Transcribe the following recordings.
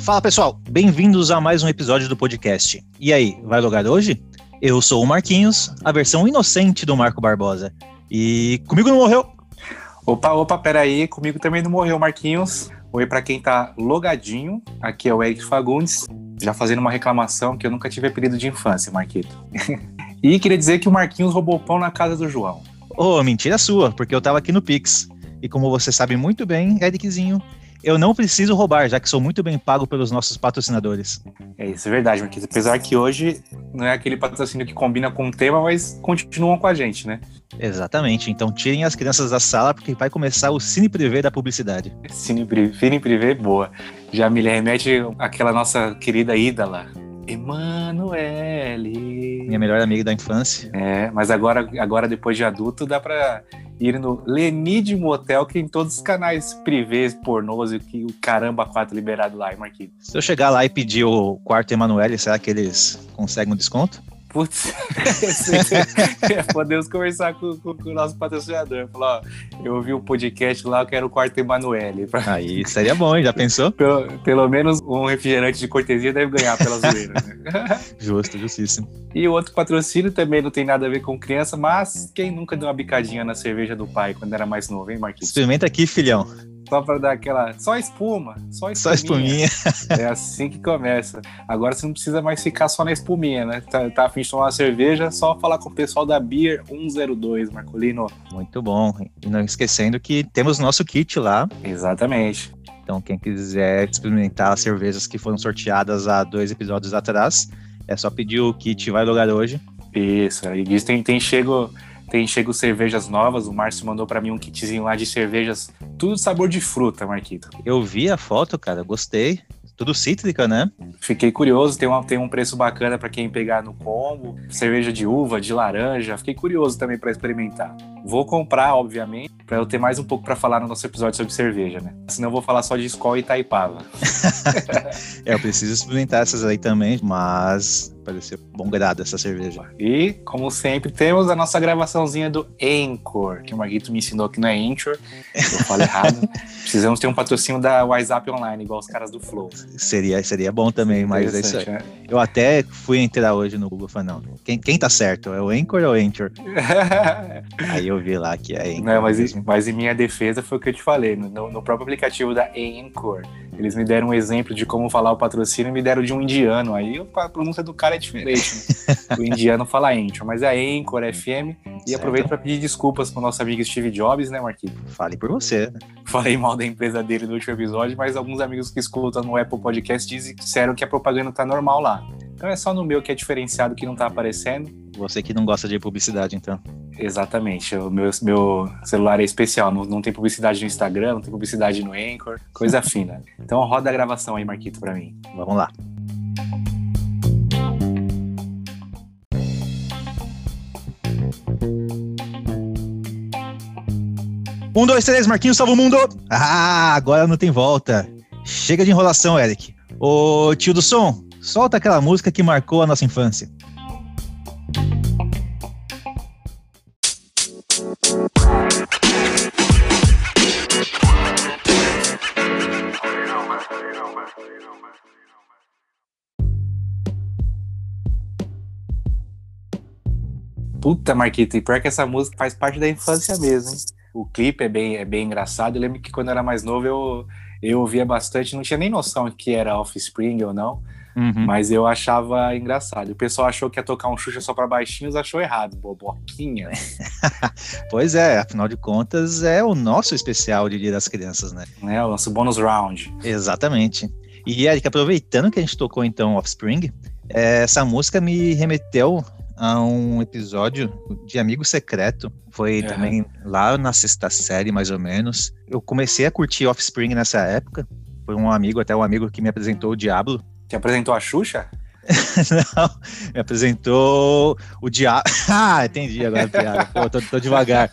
Fala pessoal, bem-vindos a mais um episódio do podcast. E aí, vai logar hoje? Eu sou o Marquinhos, a versão inocente do Marco Barbosa. E comigo não morreu. Opa, opa, peraí, comigo também não morreu, Marquinhos. Oi para quem tá logadinho, aqui é o Eric Fagundes, já fazendo uma reclamação que eu nunca tive apelido de infância, Marquito. e queria dizer que o Marquinhos roubou pão na casa do João. Ô, oh, mentira sua, porque eu tava aqui no Pix. E como você sabe muito bem, Ericzinho, eu não preciso roubar, já que sou muito bem pago pelos nossos patrocinadores. É isso, é verdade, Marquinhos. Apesar que hoje não é aquele patrocínio que combina com o tema, mas continuam com a gente, né? Exatamente. Então tirem as crianças da sala, porque vai começar o Cine Privé da publicidade. Cine Privé, Cine Privé, boa. Já me remete àquela nossa querida ídola, Emanuele. Minha melhor amiga da infância. É, mas agora, agora depois de adulto, dá pra ir no Lenid Motel, que tem todos os canais privês, pornôs e o caramba quatro liberado lá, hein, Marquinhos? Se eu chegar lá e pedir o quarto Emanuele, será que eles conseguem um desconto? Putz, podemos conversar com, com, com, o nosso patrocinador. Falar, ó, eu ouvi o um podcast lá, eu quero o quarto Emanuele. Aí seria bom, hein? Já pensou? Pelo, pelo menos um refrigerante de cortesia deve ganhar pela zoeira. Né? Justo, justíssimo. E o outro patrocínio também não tem nada a ver com criança, mas quem nunca deu uma bicadinha na cerveja do pai quando era mais novo, hein, Marquinhos? Experimenta aqui, filhão. Só para dar aquela. Só espuma. Só espuminha. Só espuminha. É assim que começa. Agora você não precisa mais ficar só na espuminha, né? Tá, tá afim de tomar uma cerveja, só falar com o pessoal da Beer 102, Marcolino. Muito bom. E não esquecendo que temos nosso kit lá. Exatamente. Então, quem quiser experimentar as cervejas que foram sorteadas há dois episódios atrás, é só pedir o kit Vai Lugar hoje. Isso, e diz tem, tem chego tem chego cervejas novas. O Márcio mandou para mim um kitzinho lá de cervejas, tudo sabor de fruta, Marquito. Eu vi a foto, cara, gostei. Tudo cítrica, né? Fiquei curioso, tem, uma, tem um preço bacana para quem pegar no combo. Cerveja de uva, de laranja. Fiquei curioso também para experimentar. Vou comprar, obviamente, para eu ter mais um pouco para falar no nosso episódio sobre cerveja, né? Senão eu vou falar só de Skol e Itaipava. é, eu preciso experimentar essas aí também, mas parecer bom grado essa cerveja. E, como sempre, temos a nossa gravaçãozinha do Anchor, que o Marguito me ensinou que não é Anchor, eu falo errado. Precisamos ter um patrocínio da WhatsApp Online, igual os caras do Flow. Seria, seria bom também, mas é isso aí. Né? Eu até fui entrar hoje no Google e falei, não, quem, quem tá certo? É o Anchor ou o Anchor? aí eu vi lá que é Anchor. Não, mas, mas em minha defesa foi o que eu te falei, no, no próprio aplicativo da Anchor, eles me deram um exemplo de como falar o patrocínio e me deram de um indiano. Aí a pronúncia do cara é diferente. Né? o indiano fala Anchor, mas é Anchor FM. E certo. aproveito para pedir desculpas pro nosso amigo Steve Jobs, né, Marquinhos? Fale por você. Falei mal da empresa dele no último episódio, mas alguns amigos que escutam no Apple Podcast disseram que a propaganda tá normal lá. Então é só no meu que é diferenciado que não tá aparecendo. Você que não gosta de publicidade, então. Exatamente. O meu, meu celular é especial. Não, não tem publicidade no Instagram, não tem publicidade no Anchor. Coisa fina. Então roda a gravação aí, Marquito, para mim. Vamos lá. Um, dois, três, Marquinhos, salva o mundo! Ah, agora não tem volta. Chega de enrolação, Eric. Ô tio do som, Solta aquela música que marcou a nossa infância. Puta, Marquito, e pior que essa música faz parte da infância mesmo, hein? O clipe é bem, é bem engraçado. Eu lembro que quando eu era mais novo eu, eu ouvia bastante, não tinha nem noção que era Offspring ou não. Uhum. Mas eu achava engraçado. O pessoal achou que ia tocar um Xuxa só para baixinhos, achou errado, boboquinha. pois é, afinal de contas, é o nosso especial de Dia das Crianças, né? É, o nosso bônus round. Exatamente. E, Eric, aproveitando que a gente tocou então Offspring, é, essa música me remeteu a um episódio de Amigo Secreto. Foi é. também lá na sexta série, mais ou menos. Eu comecei a curtir Offspring nessa época. Foi um amigo, até um amigo que me apresentou o Diablo. Te apresentou a Xuxa? Não, me apresentou o diabo. ah, entendi agora a piada. Pô, tô, tô, devagar.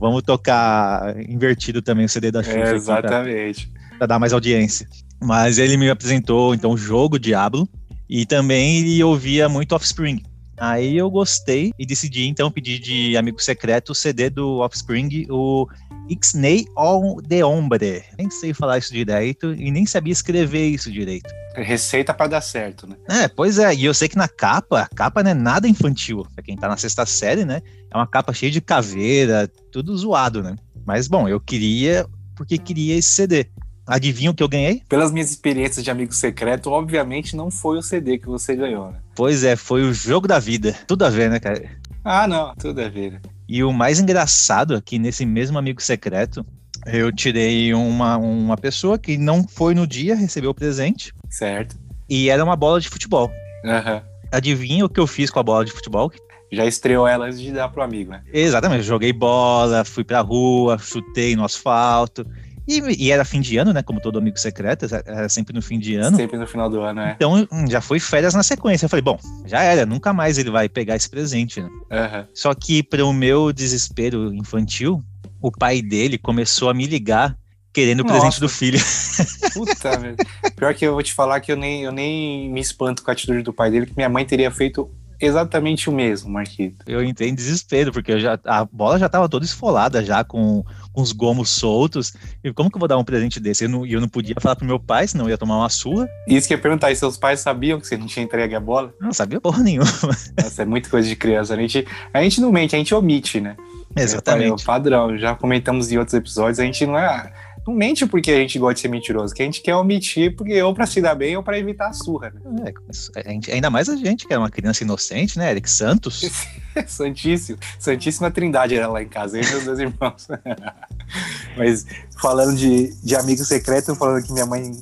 Vamos tocar invertido também o CD da Xuxa. É, exatamente. Para dar mais audiência. Mas ele me apresentou, então, o jogo Diablo. E também ele ouvia muito Offspring. Aí eu gostei e decidi então pedir de amigo secreto o CD do Offspring, o Ixnay on the Hombre. Nem sei falar isso direito e nem sabia escrever isso direito. Receita para dar certo, né? É, pois é, e eu sei que na capa, a capa não é nada infantil. Pra quem tá na sexta série, né? É uma capa cheia de caveira, tudo zoado, né? Mas bom, eu queria, porque queria esse CD. Adivinha o que eu ganhei? Pelas minhas experiências de amigo secreto, obviamente não foi o CD que você ganhou, né? Pois é, foi o jogo da vida. Tudo a ver, né, cara? Ah, não, tudo a ver. Né? E o mais engraçado aqui nesse mesmo amigo secreto, eu tirei uma, uma pessoa que não foi no dia, recebeu o presente. Certo. E era uma bola de futebol. Uhum. Adivinha o que eu fiz com a bola de futebol? Já estreou ela antes de dar pro amigo, né? Exatamente, joguei bola, fui pra rua, chutei no asfalto. E, e, era fim de ano, né? Como todo amigo secreto, era sempre no fim de ano. Sempre no final do ano, é. Então hum, já foi férias na sequência. Eu falei, bom, já era, nunca mais ele vai pegar esse presente, né? Uhum. Só que, para o meu desespero infantil, o pai dele começou a me ligar querendo o presente do filho. Puta, velho. Pior que eu vou te falar que eu nem, eu nem me espanto com a atitude do pai dele, que minha mãe teria feito exatamente o mesmo, Marquito. Eu entrei em desespero, porque já, a bola já estava toda esfolada, já com, com os gomos soltos. E como que eu vou dar um presente desse? E eu não, eu não podia falar pro meu pai, senão eu ia tomar uma surra. Isso que eu ia perguntar, e seus pais sabiam que você não tinha entregue a bola? Não sabia porra nenhuma. Nossa, é muita coisa de criança. A gente, a gente não mente, a gente omite, né? Exatamente. É o padrão, já comentamos em outros episódios, a gente não é não mente porque a gente gosta de ser mentiroso, que a gente quer omitir porque ou pra se dar bem ou pra evitar a surra, né? É, gente, ainda mais a gente, que é uma criança inocente, né? Eric Santos. Santíssimo. Santíssima Trindade era lá em casa, eu e meus dois irmãos. Mas falando de, de amigo secreto, falando que minha mãe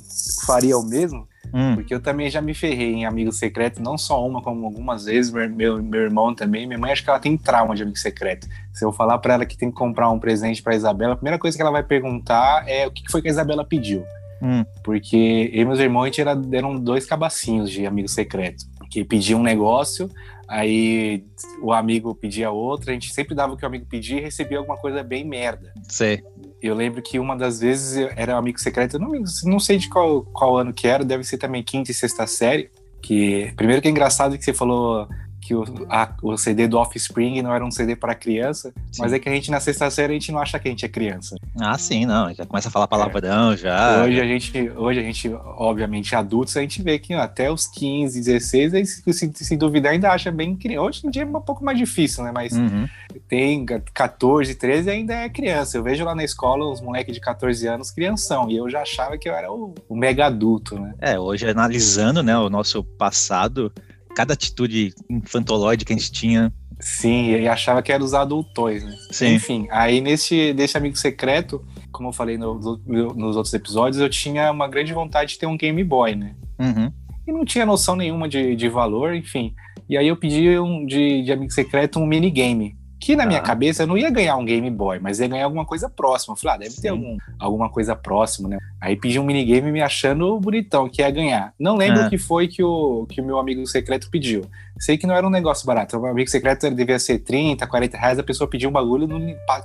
faria o mesmo, Hum. Porque eu também já me ferrei em amigo secreto, não só uma, como algumas vezes. Meu, meu irmão também. Minha mãe, acho que ela tem trauma de amigo secreto. Se eu falar para ela que tem que comprar um presente para Isabela, a primeira coisa que ela vai perguntar é o que foi que a Isabela pediu. Hum. Porque eu e meus irmãos era, eram dois cabacinhos de amigo secreto. Que pediam um negócio, aí o amigo pedia outra, a gente sempre dava o que o amigo pedia e recebia alguma coisa bem merda. Sei. Eu lembro que uma das vezes era um amigo secreto, não, não sei de qual, qual ano que era, deve ser também quinta e sexta série. Que primeiro que é engraçado que você falou que o, a, o CD do Offspring não era um CD para criança, sim. mas é que a gente na sexta série a gente não acha que a gente é criança. Ah, sim, não, já começa a falar palavrão é. já. Hoje a gente, hoje a gente, obviamente, adultos, a gente vê que até os 15, 16, aí, se, se, se duvidar ainda acha bem criança. Hoje em dia é um pouco mais difícil, né? Mas uhum. tem 14, 13 ainda é criança. Eu vejo lá na escola os moleques de 14 anos crianção, e eu já achava que eu era o, o mega adulto, né? É, hoje analisando, né, o nosso passado, cada atitude infantolóide que a gente tinha. Sim, e achava que era os adultões, né? Sim. Enfim, aí nesse desse amigo secreto, como eu falei no, nos outros episódios, eu tinha uma grande vontade de ter um Game Boy, né? Uhum. E não tinha noção nenhuma de, de valor, enfim. E aí eu pedi um, de, de amigo secreto um minigame. Que na minha ah. cabeça eu não ia ganhar um Game Boy, mas ia ganhar alguma coisa próxima. Eu falei, ah, deve Sim. ter algum, alguma coisa próxima, né? Aí pedi um minigame me achando bonitão, que ia ganhar. Não lembro ah. o que foi que o, que o meu amigo secreto pediu. Sei que não era um negócio barato. O meu amigo secreto devia ser 30, 40 reais, a pessoa pediu um bagulho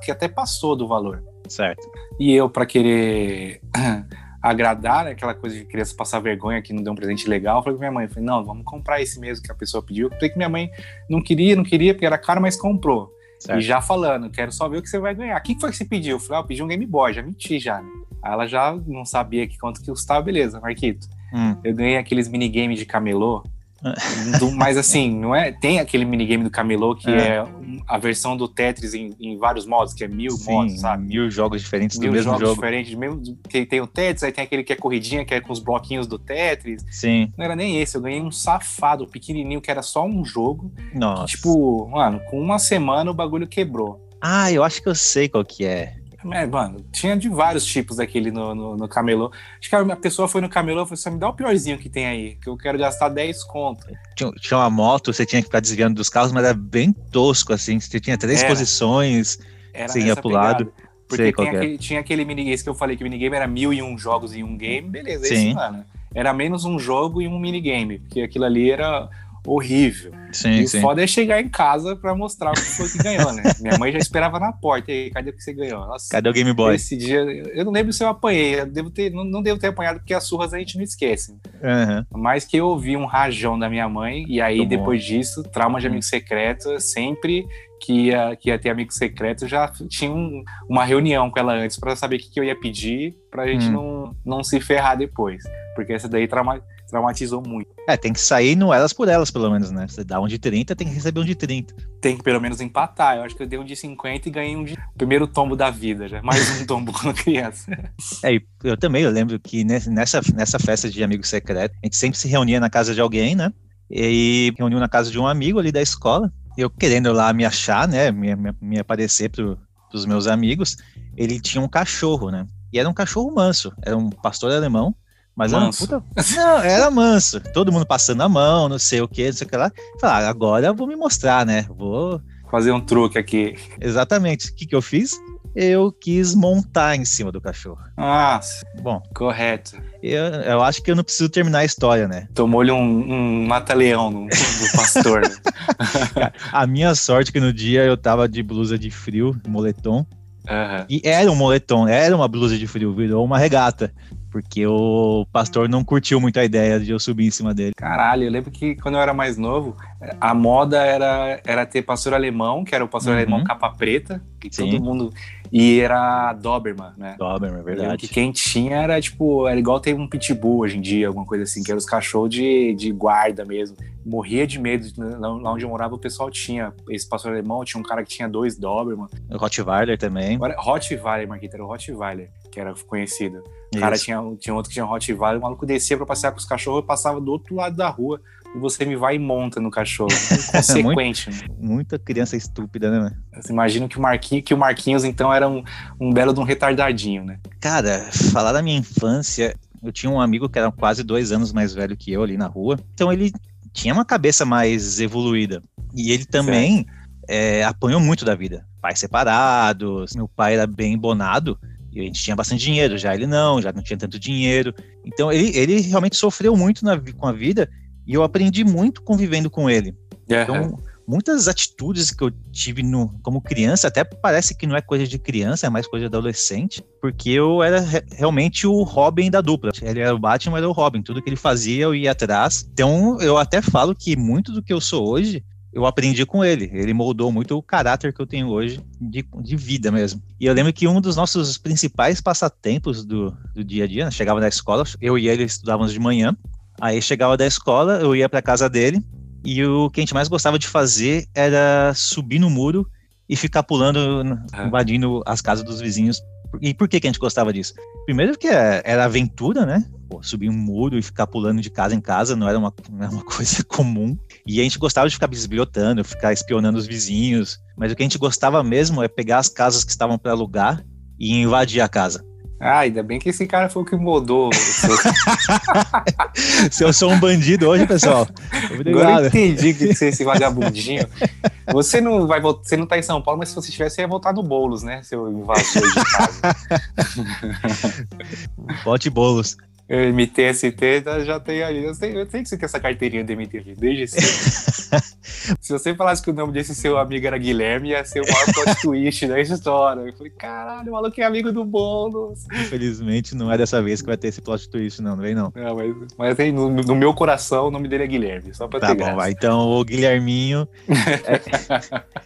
que até passou do valor. Certo. E eu, para querer agradar, né, aquela coisa de criança passar vergonha que não deu um presente legal, eu falei com minha mãe, falei, não, vamos comprar esse mesmo que a pessoa pediu. Eu falei que minha mãe não queria, não queria, porque era caro, mas comprou. Certo. E já falando, quero só ver o que você vai ganhar. O que foi que você pediu? Eu falei, ah, eu pedi um Game Boy, já menti já, né? Aí ela já não sabia que quanto que custava, beleza, Marquito. Hum. Eu ganhei aqueles minigames de camelô do, mas assim, não é? Tem aquele minigame do Camelô que é, é a versão do Tetris em, em, vários modos, que é mil Sim, modos, sabe? Mil jogos diferentes mil do mesmo jogos jogo. diferentes, mesmo que tem o Tetris, aí tem aquele que é corridinha, que é com os bloquinhos do Tetris. Sim. Não era nem esse, eu ganhei um safado pequenininho que era só um jogo. Nossa. Que, tipo, mano, com uma semana o bagulho quebrou. Ah, eu acho que eu sei qual que é. É, mano, tinha de vários tipos daquele no, no, no, camelô. Acho que a pessoa foi no camelô e falou assim: me dá o piorzinho que tem aí, que eu quero gastar 10 conto. Tinha, tinha uma moto, você tinha que ficar desviando dos carros, mas era bem tosco, assim. Você tinha três era. posições, era você ia pro pegada. lado. Porque aquele, tinha aquele minigame que eu falei que o minigame era mil e um jogos em um game, beleza, Sim. esse, mano. Era menos um jogo e um minigame, porque aquilo ali era horrível. Sim, e sim. o foda é chegar em casa pra mostrar o que foi que ganhou, né? Minha mãe já esperava na porta. E aí, cadê o que você ganhou? Nossa, Cadê o Game Boy? Esse dia, eu não lembro se eu apanhei. Eu devo ter, não, não devo ter apanhado porque as surras a gente não esquece. Aham. Mas que eu ouvi um rajão da minha mãe. E aí, Tomou. depois disso, trauma de amigo secreto. Sempre que ia, que ia ter amigo secreto, já tinha um- uma reunião com ela antes pra saber o que, que eu ia pedir pra gente Hum. não, não se ferrar depois. Porque essa daí trauma, traumatizou muito. É, tem que sair no elas por elas, pelo menos, né? Você dá um de 30, tem que receber um de 30. Tem que pelo menos empatar. Eu acho que eu dei um de 50 e ganhei um de. Primeiro tombo da vida já. Mais um tombo quando criança. É, e eu também, eu lembro que ne- nessa, nessa festa de amigo secreto, a gente sempre se reunia na casa de alguém, né? E reuniu na casa de um amigo ali da escola. Eu querendo lá me achar, né? Me, me, me aparecer pro, pros meus amigos. Ele tinha um cachorro, né? E era um cachorro manso. Era um pastor alemão. Mas Manso. era um puta... Não, era manso. Todo mundo passando a mão, não sei o que, não sei o que lá. Falar, agora eu vou me mostrar, né? Vou. Fazer um truque aqui. Exatamente. O que, que eu fiz? Eu quis montar em cima do cachorro. Nossa, Bom, correto. eu, eu acho que eu não preciso terminar a história, né? Tomou-lhe um, um mata-leão no, do pastor. né? A minha sorte é que no dia eu tava de blusa de frio, moletom. Aham. E era um moletom, era uma blusa de frio, virou uma regata. Porque o pastor não curtiu muito a ideia de eu subir em cima dele. Caralho, eu lembro que quando eu era mais novo, a moda era, era ter pastor alemão, que era o pastor Uhum. alemão capa preta, que Sim. todo mundo. E era Doberman, né? Doberman, é verdade. que quem tinha era tipo, era igual ter um pitbull hoje em dia, alguma coisa assim, que eram os cachorros de, de guarda mesmo. Morria de medo, né? lá lá onde eu morava o pessoal tinha esse pastor alemão, tinha um cara que tinha dois Doberman. O Rottweiler também. Agora, Rottweiler, Marquita, era o Rottweiler, que era conhecido. O cara Isso. tinha, tinha outro que tinha um Rottweiler, o maluco descia pra passear com os cachorros e passava do outro lado da rua. E você me vai e monta no cachorro. Consequente, né? Muita criança estúpida, né? mano? Você imagina que o Marquinhos, que o Marquinhos então era um, um belo de um retardadinho, né? Cara, falar da minha infância, eu tinha um amigo que era quase dois anos mais velho que eu ali na rua. Então ele tinha uma cabeça mais evoluída. E ele também é, apanhou muito da vida. Pais separados, meu pai era bem bonado. E a gente tinha bastante dinheiro, já ele não, já não tinha tanto dinheiro. Então ele, ele realmente sofreu muito na com a vida e eu aprendi muito convivendo com ele. Então, muitas atitudes que eu tive no, como criança, até parece que não é coisa de criança, é mais coisa de adolescente, porque eu era re- realmente o Robin da dupla. Ele era o Batman, eu era o Robin. Tudo que ele fazia, eu ia atrás. Então, eu até falo que muito do que eu sou hoje, eu aprendi com ele. Ele moldou muito o caráter que eu tenho hoje de, de vida mesmo. E eu lembro que um dos nossos principais passatempos do, do dia a dia, né, chegava da escola, eu e ele estudávamos de manhã, aí chegava da escola, eu ia para casa dele, e o que a gente mais gostava de fazer era subir no muro e ficar pulando, Ah. invadindo as casas dos vizinhos. E por que, que a gente gostava disso? Primeiro porque era aventura, né? Pô, subir um muro e ficar pulando de casa em casa não era, uma, não era uma coisa comum. E a gente gostava de ficar bisbilhotando, ficar espionando os vizinhos. Mas o que a gente gostava mesmo é pegar as casas que estavam para alugar e invadir a casa. Ah, ainda bem que esse cara foi o que mudou. Se eu sou um bandido hoje, pessoal, Agora eu entendi que você é esse vagabundinho. Você não vai você não tá em São Paulo, mas se você tivesse, você ia voltar no Boulos, né? Seu invasor de casa. Bote bolos. MTST tá- já tem ali. Eu sei, eu sei que você tem essa carteirinha do MTST desde cedo. Se você falasse que o nome desse seu amigo era Guilherme, ia ser o maior plot twist da história. Eu falei, caralho, o maluco é amigo do Boulos. Infelizmente, não é dessa vez que vai ter esse plot twist, não, não vem não. Não, mas, mas aí, no, no meu coração, o nome dele é Guilherme, só pra Tá ter bom, graça. vai. Então, o Guilherminho. é-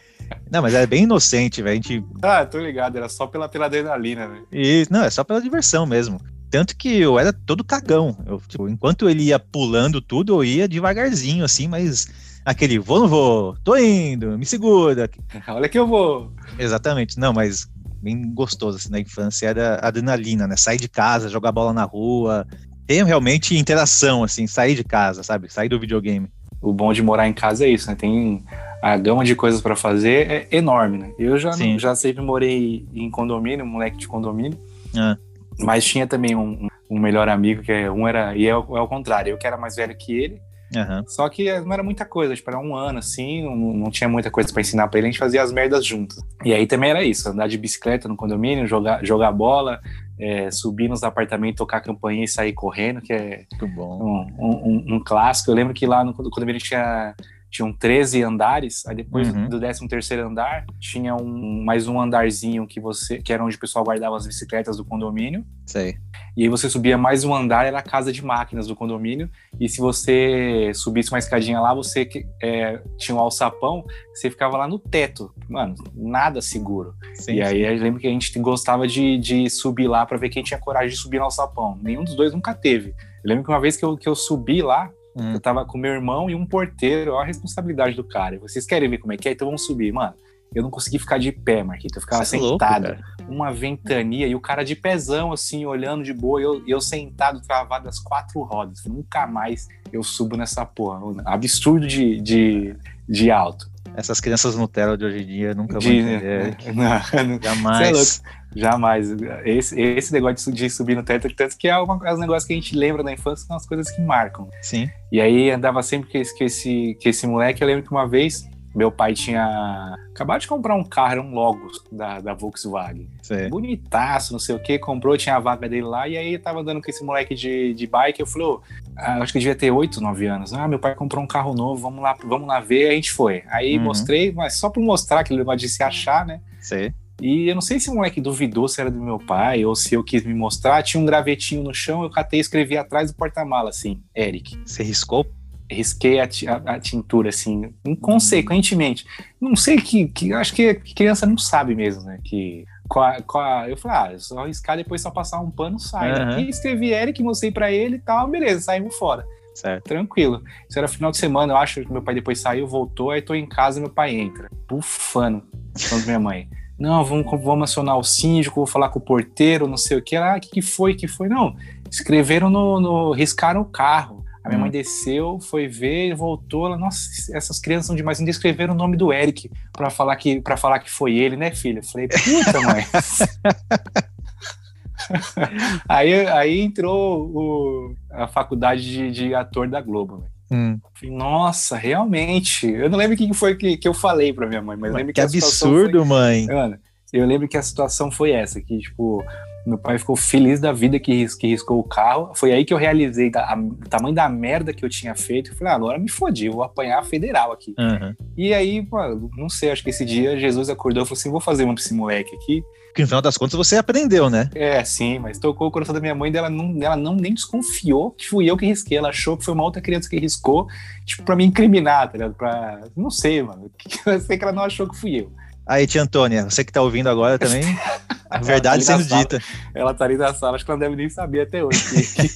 Não, mas era bem inocente, velho. Gente Ah, tô ligado, era só pela, pela adrenalina, né? E, não, é só pela diversão mesmo. Tanto que eu era todo cagão. Eu, tipo, enquanto ele ia pulando tudo, eu ia devagarzinho, assim, mas aquele vou, não vou, tô indo, me segura. Olha que eu vou. Exatamente, não, mas bem gostoso, assim, na infância era adrenalina, né? Sair de casa, jogar bola na rua, ter realmente interação, assim, sair de casa, sabe? Sair do videogame. O bom de morar em casa é isso, né? Tem a gama de coisas pra fazer é enorme, né? Eu já, Sim. já sempre morei em condomínio, moleque de condomínio, Ah, mas tinha também um, um melhor amigo que é, um era e é, o- é o contrário. Eu que era mais velho que ele, Uhum. Só que não era muita coisa, tipo, era um ano assim, não, não tinha muita coisa para ensinar para ele, a gente fazia as merdas juntos. E aí também era isso, andar de bicicleta no condomínio, jogar, jogar bola, é, subir nos apartamentos, tocar campainha e sair correndo, que é um, um, um, clássico. Eu lembro que lá no condomínio tinha tinham 13 andares, aí depois uhum. do 13 terceiro andar tinha um, mais um andarzinho que você que era onde o pessoal guardava as bicicletas do condomínio. Sei. E aí você subia mais um andar, era a casa de máquinas do condomínio, e se você subisse uma escadinha lá, você é, tinha um alçapão, você ficava lá no teto. Mano, nada seguro. Sim, e aí eu lembro que a gente gostava de, de subir lá para ver quem tinha coragem de subir no alçapão. Nenhum dos dois nunca teve. Eu lembro que uma vez que eu, que eu subi lá, Hum. Eu tava com meu irmão e um porteiro, olha a responsabilidade do cara. Vocês querem ver como é que é? Então vamos subir. Mano, eu não consegui ficar de pé, Marquito. Eu ficava Você sentado. É louco, uma ventania e o cara de pezão, assim, olhando de boa. E eu, eu sentado, travado as quatro rodas. Nunca mais eu subo nessa porra. Absurdo de, de, de alto. Essas crianças Nutella de hoje em dia nunca vão entender. Não, Jamais. É Jamais. Esse, esse negócio de, subir no teto, tanto que é um negócio que a gente lembra da infância, são as coisas que marcam. Sim. E aí andava sempre com esse, com esse, com esse moleque. Eu lembro que uma vez meu pai tinha acabado de comprar um carro, um Logos da, da Volkswagen. Sim. Bonitaço, não sei o que, comprou, tinha a vaga dele lá, e aí tava andando com esse moleque de, de bike, eu falei, oh, acho que devia ter 8, 9 anos. Ah, meu pai comprou um carro novo, vamos lá, vamos lá ver, a gente foi. Aí uhum. mostrei, mas só pra mostrar aquele negócio de se achar, né? Sim. E eu não sei se o moleque duvidou se era do meu pai ou se eu quis me mostrar. Tinha um gravetinho no chão, eu catei e escrevi atrás do porta-mala, assim, Eric. Você riscou? Risquei a, a, a, tintura, assim, inconsequentemente. Não sei que, que. Acho que criança não sabe mesmo, né? Que. Com a, com a, eu falei, ah, só riscar depois só passar um pano sai. Uhum. E escrevi Eric, mostrei para ele e tal, beleza, saímos fora. Certo. Tranquilo. Isso era final de semana, eu acho que meu pai depois saiu, voltou, aí tô em casa meu pai entra. Bufando, falando minha mãe. Não, vamos, vamos acionar o síndico, vou falar com o porteiro, não sei o que. Ah, o que, que foi? que foi? Não, escreveram no, no. riscaram o carro. A minha hum. mãe desceu, foi ver, voltou. Ela, nossa, essas crianças são demais. Ainda escreveram o nome do Eric para falar que para falar que foi ele, né, filha? Falei, puta, mãe. aí, aí entrou o, a faculdade de, de ator da Globo, né? Hum. Nossa, realmente. Eu não lembro o que foi que, que eu falei pra minha mãe, mas, mas lembro que, que absurdo, foi... mãe. Mano, eu lembro que a situação foi essa, que, tipo, meu pai ficou feliz da vida que, que riscou o carro. Foi aí que eu realizei a, a, o tamanho da merda que eu tinha feito. Eu falei, ah, agora me fodi, vou apanhar a federal aqui. Uhum. E aí, pô, não sei, acho que esse dia Jesus acordou e falou assim: vou fazer uma pra esse moleque aqui. Que no final das contas você aprendeu, né? É, sim, mas tocou o coração da minha mãe, dela não, ela não nem desconfiou que fui eu que risquei. Ela achou que foi uma outra criança que riscou, tipo, pra me incriminar, tá ligado? Pra. Não sei, mano. Eu sei que ela não achou que fui eu. Aí, tia Antônia, você que tá ouvindo agora também, a verdade tá sendo dita. Ela tá ali na sala, acho que ela não deve nem saber até hoje que,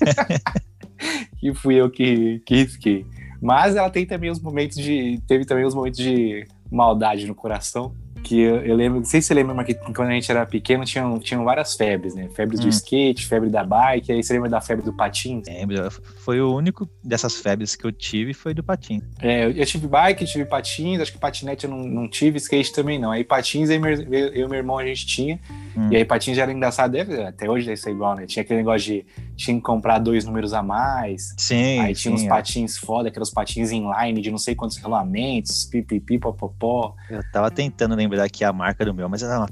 que fui eu que, que risquei. Mas ela tem também os momentos de. Teve também os momentos de maldade no coração que eu, eu, lembro, não sei se você lembra, mas que quando a gente era pequeno tinham, tinham várias febres, né? Febres hum. do skate, febre da bike, aí você lembra da febre do patins? Lembro, foi o único dessas febres que eu tive foi do patins. É, eu, tive bike, tive patins, acho que patinete eu não, não tive, skate também não. Aí patins eu, eu e meu irmão a gente tinha, hum. e aí patins já era engraçado, até hoje deve ser igual, né? Tinha aquele negócio de tinha que comprar dois números a mais. Sim. Aí tinha sim, uns é. patins foda, aqueles patins inline de não sei quantos regulamentos, pipipi, popopó. Eu tava tentando lembrar aqui a marca do meu, mas era uma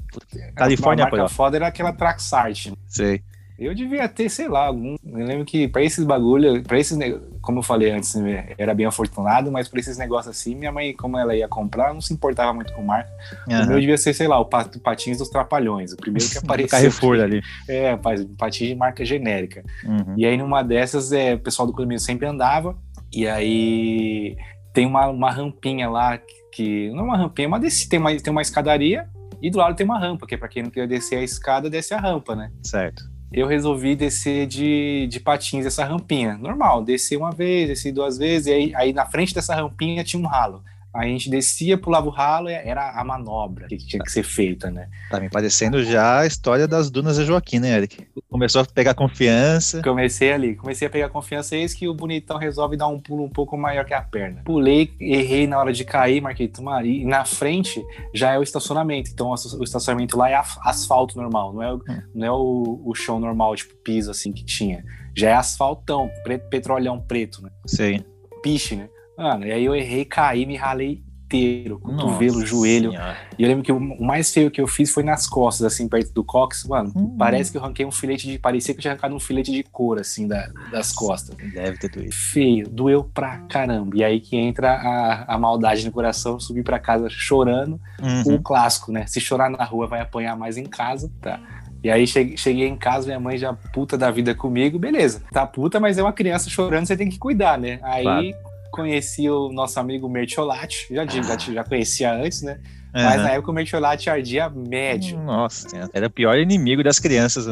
Califórnia. A marca foda era aquela Traxart. Né? Sei. Eu devia ter, sei lá, algum. Eu lembro que para esses bagulho, para esses, como eu falei antes, né, era bem afortunado, mas para esses negócios assim, minha mãe, como ela ia comprar, não se importava muito com marca. Uhum. O meu devia ser, sei lá, o patins dos Trapalhões, o primeiro que apareceu. Carrefour ali. É, patins de marca genérica. Uhum. E aí numa dessas, é, o pessoal do condomínio sempre andava, e aí tem uma, uma rampinha lá que não é uma rampinha, mas tem uma, tem uma escadaria e do lado tem uma rampa, que é para quem não quer descer a escada, desce a rampa, né? Certo eu resolvi descer de, de patins essa rampinha. Normal, desci uma vez, desci duas vezes, e aí, aí na frente dessa rampinha tinha um ralo. A gente descia, pulava o ralo era a manobra que tinha que ser feita, né? Tá me parecendo já a história das dunas de Joaquim, né, Eric? Começou a pegar confiança. Comecei ali, comecei a pegar confiança, eis que o bonitão resolve dar um pulo um pouco maior que a perna. Pulei, errei na hora de cair, marquei tomar, e na frente já é o estacionamento. Então o estacionamento lá é asfalto normal, não é, hum. não é o, o chão normal, tipo piso assim que tinha. Já é asfaltão, preto, petrolhão preto, né? Sim. piche, né? Mano, e aí eu errei, caí, me ralei inteiro, cotovelo, Nossa joelho. Senhora. E eu lembro que o mais feio que eu fiz foi nas costas, assim, perto do cox. Mano, hum. parece que eu arranquei um filete de. Parecia que eu tinha arrancado um filete de couro, assim, da, das costas. Deve ter doído. Feio, doeu pra caramba. E aí que entra a, a maldade no coração, subir pra casa chorando. Uhum. O clássico, né? Se chorar na rua, vai apanhar mais em casa, tá? E aí cheguei em casa, minha mãe já puta da vida comigo, beleza. Tá puta, mas é uma criança chorando, você tem que cuidar, né? Aí claro conheci o nosso amigo Mertiolati, já digo, já, já conhecia antes, né? Mas uhum. na época o Mertiolati ardia médio. Nossa, era o pior inimigo das crianças.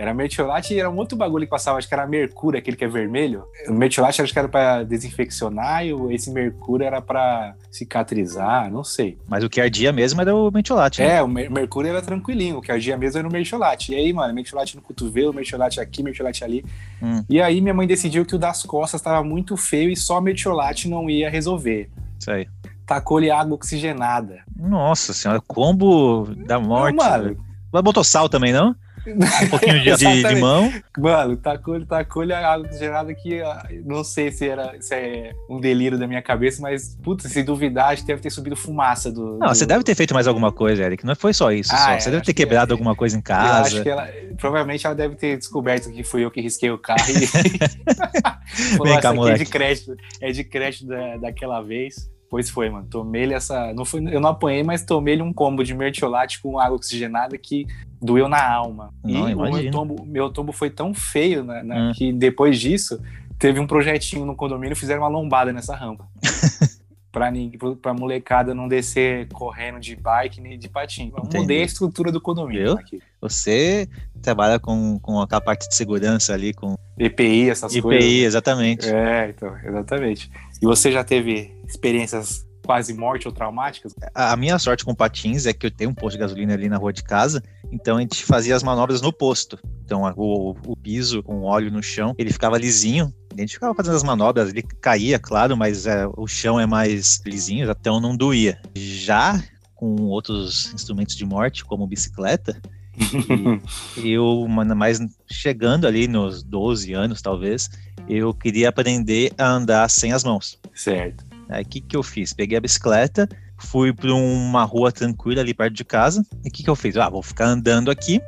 Era mertiolate e era um outro bagulho que passava, acho que era mercúrio, aquele que é vermelho. O mertiolate acho que era para desinfeccionar e esse mercúrio era para cicatrizar, não sei. Mas o que ardia mesmo era o mertiolate. Né? É, o mercúrio era tranquilinho, o que ardia mesmo era o mertiolate. E aí, mano, mertiolate no cotovelo, mertiolate aqui, mertiolate ali. Hum. E aí minha mãe decidiu que o das costas estava muito feio e só mertiolate não ia resolver. Isso aí. Tacou-lhe água oxigenada. Nossa senhora, combo da morte. Não, mano. Botou sal também, não? Um pouquinho de, de limão. Mano, tacou, tacou a água oxigenada que não sei se, era, se é um delírio da minha cabeça, mas, puta, se duvidar, acho que deve ter subido fumaça do. Não, do... você deve ter feito mais alguma coisa, Eric. Não foi só isso. Ah, só. É, você deve ter quebrado é, alguma coisa em casa. Eu acho que ela. Provavelmente ela deve ter descoberto que fui eu que risquei o carro e. Falou, Vem cá, moleque. É de crédito, é de crédito da, daquela vez. Pois foi, mano. Tomei ele essa. Não foi, eu não apanhei, mas tomei ele um combo de mertiolate com água oxigenada que doeu na alma. Não, e o meu tombo, meu tombo foi tão feio né, né, hum. que depois disso teve um projetinho no condomínio fizeram uma lombada nessa rampa. pra, pra molecada não descer correndo de bike nem de patinho. Eu mudei a estrutura do condomínio aqui. Você trabalha com, com aquela parte de segurança ali, com EPI, essas EPI, coisas. EPI, exatamente. É, então, exatamente. E você já teve experiências quase morte ou traumáticas? A minha sorte com patins é que eu tenho um posto de gasolina ali na rua de casa, então a gente fazia as manobras no posto. Então o, o piso com óleo no chão, ele ficava lisinho, a gente ficava fazendo as manobras, ele caía, claro, mas é, o chão é mais lisinho, então não doía. Já com outros instrumentos de morte, como bicicleta, eu, mais chegando ali nos 12 anos, talvez, eu queria aprender a andar sem as mãos. Certo. Aí o que, que eu fiz? Peguei a bicicleta, fui para uma rua tranquila ali perto de casa. E o que, que eu fiz? Ah, vou ficar andando aqui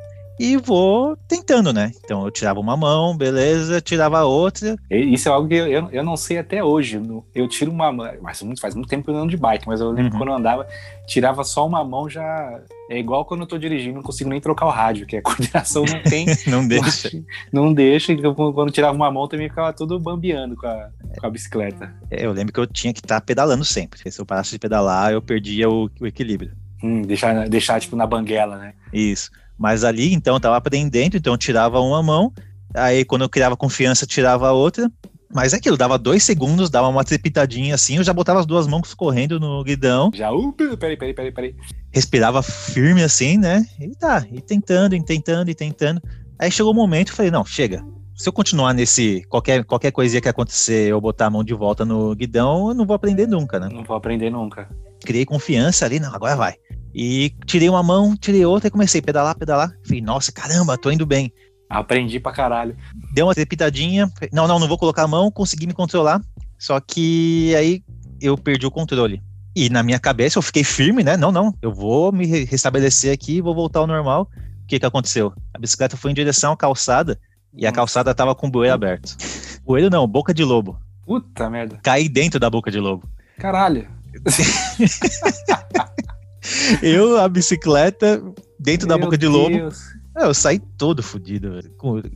e vou tentando, né? Então eu tirava uma mão, beleza, tirava a outra. Isso é algo que eu, eu não sei até hoje. Eu tiro uma mão, mas faz muito tempo que eu ando de bike, mas eu lembro uhum. quando eu andava, tirava só uma mão já. É igual quando eu tô dirigindo, não consigo nem trocar o rádio, que a coordenação não tem. não deixa. Não, deixa, então quando tirava uma mão também ficava tudo bambeando com a, com a bicicleta. É, eu lembro que eu tinha que estar tá pedalando sempre. Se eu parasse de pedalar, eu perdia o, o equilíbrio. Hum, deixar, deixar tipo na banguela, né? Isso. Mas ali, então, eu tava aprendendo, então eu tirava uma mão, aí quando eu criava confiança, tirava a outra. Mas é aquilo, dava dois segundos, dava uma trepitadinha assim, eu já botava as duas mãos correndo no guidão. Já, uh, peraí, peraí, peraí, peraí. Respirava firme assim, né? E tá, e tentando, e tentando, e tentando. Aí chegou o um momento, eu falei, não, chega. Se eu continuar nesse, qualquer, qualquer coisinha que acontecer, eu botar a mão de volta no guidão, eu não vou aprender nunca, né? Não vou aprender nunca. Criei confiança ali, não, agora vai. E tirei uma mão, tirei outra e comecei a pedalar, pedalar. Falei, nossa, caramba, tô indo bem. Aprendi pra caralho. Deu uma trepitadinha. Não, não, não vou colocar a mão, consegui me controlar. Só que aí eu perdi o controle. E na minha cabeça eu fiquei firme, né? Não, não, eu vou me restabelecer aqui, vou voltar ao normal. O que que aconteceu? A bicicleta foi em direção à calçada e a calçada tava com o bueiro aberto. Bueiro não, boca de lobo. Puta merda. Caí dentro da boca de lobo. Caralho. eu, a bicicleta, dentro Meu da boca de lobo. É, eu saí todo fodido,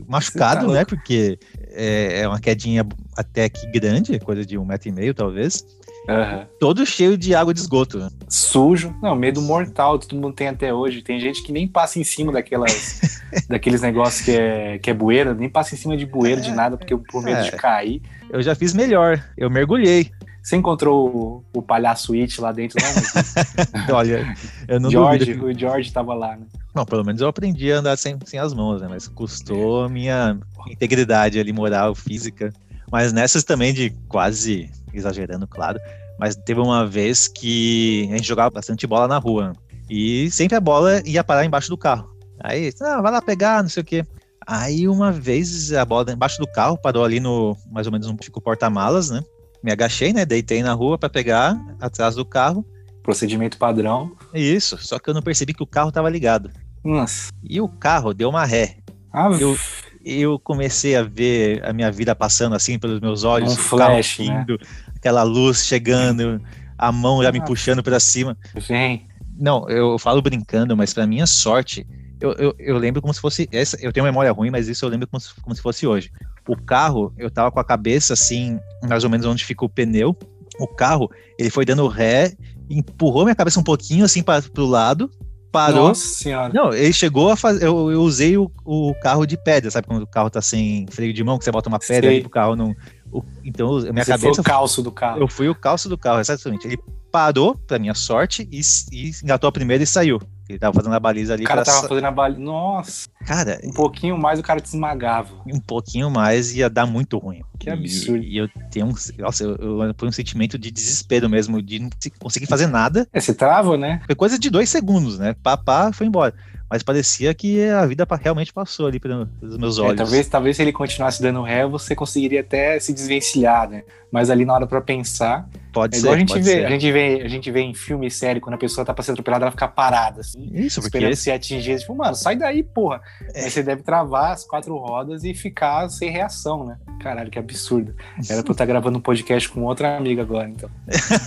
machucado, tá né? Porque é, é, uma quedinha até que grande, coisa de um metro e meio, talvez. Uhum. Todo cheio de água de esgoto. Sujo. Não, medo mortal, todo mundo tem até hoje. Tem gente que nem passa em cima daquelas, daqueles negócios que é, que é bueira, nem passa em cima de bueira, de nada, porque por medo é. de cair. Eu já fiz melhor, eu mergulhei. Você encontrou o, o palhaço It lá dentro, não? Olha, eu não George, que... O George tava lá, né? Não, pelo menos eu aprendi a andar sem, sem as mãos, né? Mas custou a minha integridade ali, moral, física. Mas nessas também de quase exagerando, claro. Mas teve uma vez que a gente jogava bastante bola na rua. E sempre a bola ia parar embaixo do carro. Aí, ah, vai lá pegar, não sei o quê. Aí uma vez a bola embaixo do carro parou ali no mais ou menos no porta-malas, né? Me agachei, né? Deitei na rua para pegar atrás do carro. Procedimento padrão. Isso, só que eu não percebi que o carro tava ligado. Nossa. E o carro deu uma ré. Ah, Eu, eu comecei a ver a minha vida passando assim pelos meus olhos, Um flash, carro né? indo, aquela luz chegando, a mão já me Ah. puxando para cima. vem. Não, eu falo brincando, mas para minha sorte, eu, eu, eu lembro como se fosse. Essa, eu tenho memória ruim, mas isso eu lembro como se, como se fosse hoje. O carro, eu tava com a cabeça assim, mais ou menos onde fica o pneu. O carro, ele foi dando ré, empurrou minha cabeça um pouquinho assim para pro lado, parou. Nossa senhora. Não, ele chegou a fazer. Eu, eu usei o, o carro de pedra, sabe? Quando o carro tá sem freio de mão, que você bota uma pedra Sei. pro carro não. o- então, minha Você cabeça. foi o calço do carro. Eu fui o calço do carro, exatamente. Ele parou, pra minha sorte, e, e engatou a primeira e saiu. Ele tava fazendo a baliza ali O cara tava sa- fazendo a bala. Nossa, Cara, um pouquinho mais o cara te esmagava. um pouquinho mais ia dar muito ruim. Que absurdo. E, e eu tenho um. Nossa, eu, eu, foi um sentimento de desespero mesmo, de não se- conseguir fazer nada. É, você trava, né? Foi coisa de dois segundos, né? Papá foi embora. Mas parecia que a vida realmente passou ali pelo- pelos meus É, olhos. talvez, talvez se ele continuasse dando ré, você conseguiria até se desvencilhar, né? Mas ali na hora pra pensar, Pode é ser. a gente pode vê, ser. a gente vê, a gente vê em filme e série, quando a pessoa tá pra ser atropelada, ela fica parada, assim, Isso, porque esperando ser atingida. Tipo, mano, sai daí, porra. É. Aí você deve travar as quatro rodas e ficar sem reação, né? Caralho, que absurdo. Era pra eu estar gravando um podcast com outra amiga agora, então.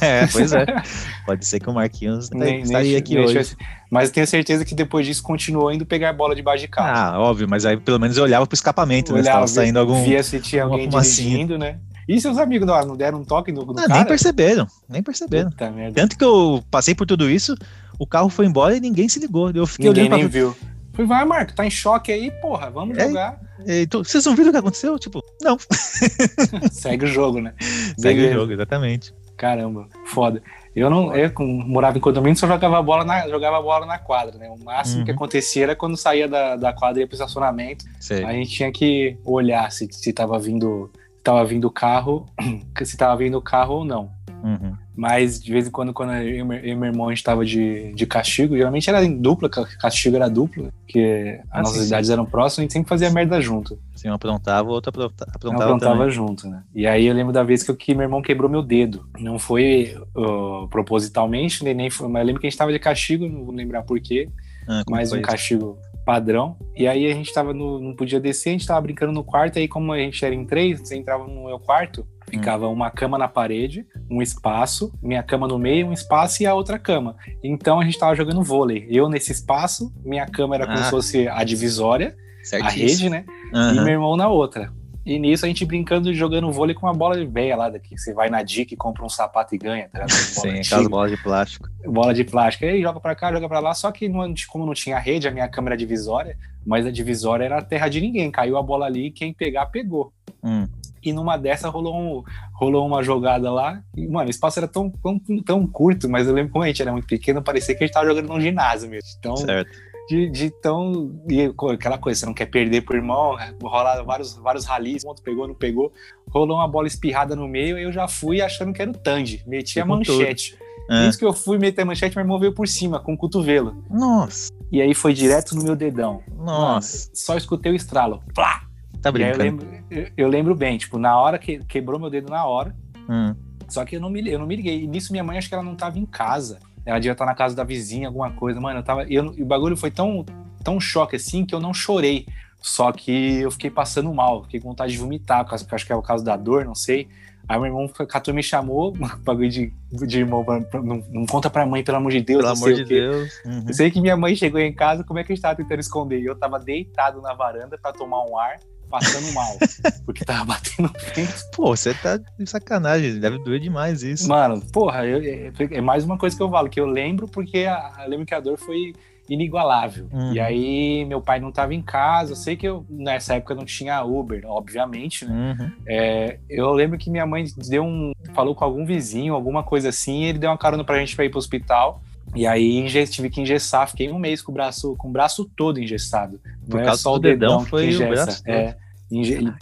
é, pois é. Pode ser que o Marquinhos tá- Nem- nem estaria aqui nem hoje. Mas eu tenho certeza que depois disso continuou indo pegar bola debaixo de carro. Ah, óbvio, mas aí pelo menos eu olhava pro escapamento, né? Se Olhava, tava saindo algum. Via se tinha alguém dirigindo, né? E seus amigos não, não deram um toque no, no Ah, cara? nem perceberam, nem perceberam. Puta. Tanto que eu passei por tudo isso, o carro foi embora e ninguém se ligou. Eu fiquei Ninguém olhando nem pra viu. Falei, vai, Marco, tá em choque aí, porra, vamos É. jogar. E tu- Vocês não viram o que aconteceu? Tipo, não. Segue o jogo, né? Segue Beleza. o jogo, exatamente. Caramba, foda. Eu não, eu morava em condomínio, só jogava bola na, jogava bola na quadra, né? O máximo Uhum. que acontecia era quando saía da, da quadra e ia pro estacionamento. Sei. A gente tinha que olhar se, se tava vindo tava vindo o carro, se tava vindo o carro ou não. Uhum. Mas de vez em quando, quando eu e meu eu meu irmão a gente tava de, de castigo, geralmente era em dupla, ca- castigo era duplo, né? porque Ah, as sim, nossas sim. idades eram próximas, a gente sempre fazia merda junto. Se um aprontava, o outro aprontava, aprontava também. junto, né? E aí eu lembro da vez que, eu- que meu irmão quebrou meu dedo. Não foi uh, propositalmente, nem, nem foi, mas eu lembro que a gente tava de castigo, não vou lembrar porquê, Ah, como mais foi um isso? castigo padrão. E aí a gente tava no, não podia descer, a gente tava brincando no quarto, aí como a gente era em três, você entrava no meu quarto, ficava uma cama na parede, um espaço, minha cama no meio, um espaço e a outra cama. Então a gente tava jogando vôlei. Eu nesse espaço, minha cama era como Ah. se fosse a divisória, a Certíssimo. rede, né? e Aham. meu irmão na outra. E nisso a gente brincando e jogando vôlei com uma bola de véia lá daqui. Você vai na Dick, compra um sapato e ganha, tá ligado? Sim, aquelas bolas de plástico. bola de plástico. Aí joga pra cá, joga pra lá. Só que não- como não tinha rede, a minha câmera divisória, mas a divisória era a terra de ninguém. Caiu a bola ali e quem pegar, pegou. Hum. E numa dessa rolou, um- rolou uma jogada lá. E, mano, o espaço era tão, tão, tão curto, mas eu lembro como a gente era muito pequeno, parecia que a gente tava jogando num ginásio mesmo. Então, Certo. De, de tão. E aquela coisa, você não quer perder pro irmão, né? rolar vários, vários ralis, ponto pegou, não pegou. Rolou uma bola espirrada no meio, eu já fui achando que era o Tandy. Meti a manchete. Ah, Isso que eu fui meter a manchete, meu irmão veio por cima, com o cotovelo. Nossa, E aí foi direto no meu dedão. nossa. Só escutei o estralo. Plá! Tá aí eu brincando. lembro, eu, eu lembro bem, tipo, na hora que quebrou meu dedo na hora. Hum. Só que eu não me, eu não me liguei. E nisso minha mãe acho que ela não tava em casa. Ela devia estar na casa da vizinha, alguma coisa. Mano, eu tava. E o bagulho foi tão, tão choque assim que eu não chorei. Só que eu fiquei passando mal, fiquei com vontade de vomitar, acho que é o caso da dor, não sei. Aí meu irmão catou e me chamou, bagulho de, de irmão, pra- pra- não, não conta pra mãe, pelo amor de Deus. Pelo não sei amor o de quê. Deus. Uhum. Eu sei que minha mãe chegou em casa, como é que a gente tava tentando esconder? E eu tava deitado na varanda pra tomar um ar, passando mal, porque tava batendo vento. Pô, você tá de sacanagem. Deve doer demais isso. Mano, porra, eu- é, é mais uma coisa que eu falo, que eu lembro porque a, eu lembro que a dor foi inigualável. Uhum. E aí meu pai não tava em casa, eu sei que eu nessa época não tinha Uber, obviamente, né? Uhum. É, eu lembro que minha mãe deu um, falou com algum vizinho, alguma coisa assim, e ele deu uma carona pra gente pra ir pro hospital. E aí tive que engessar, fiquei um mês com o braço, com o braço todo engessado. Por Não é só do o dedão, dedão, foi que o engessa. É,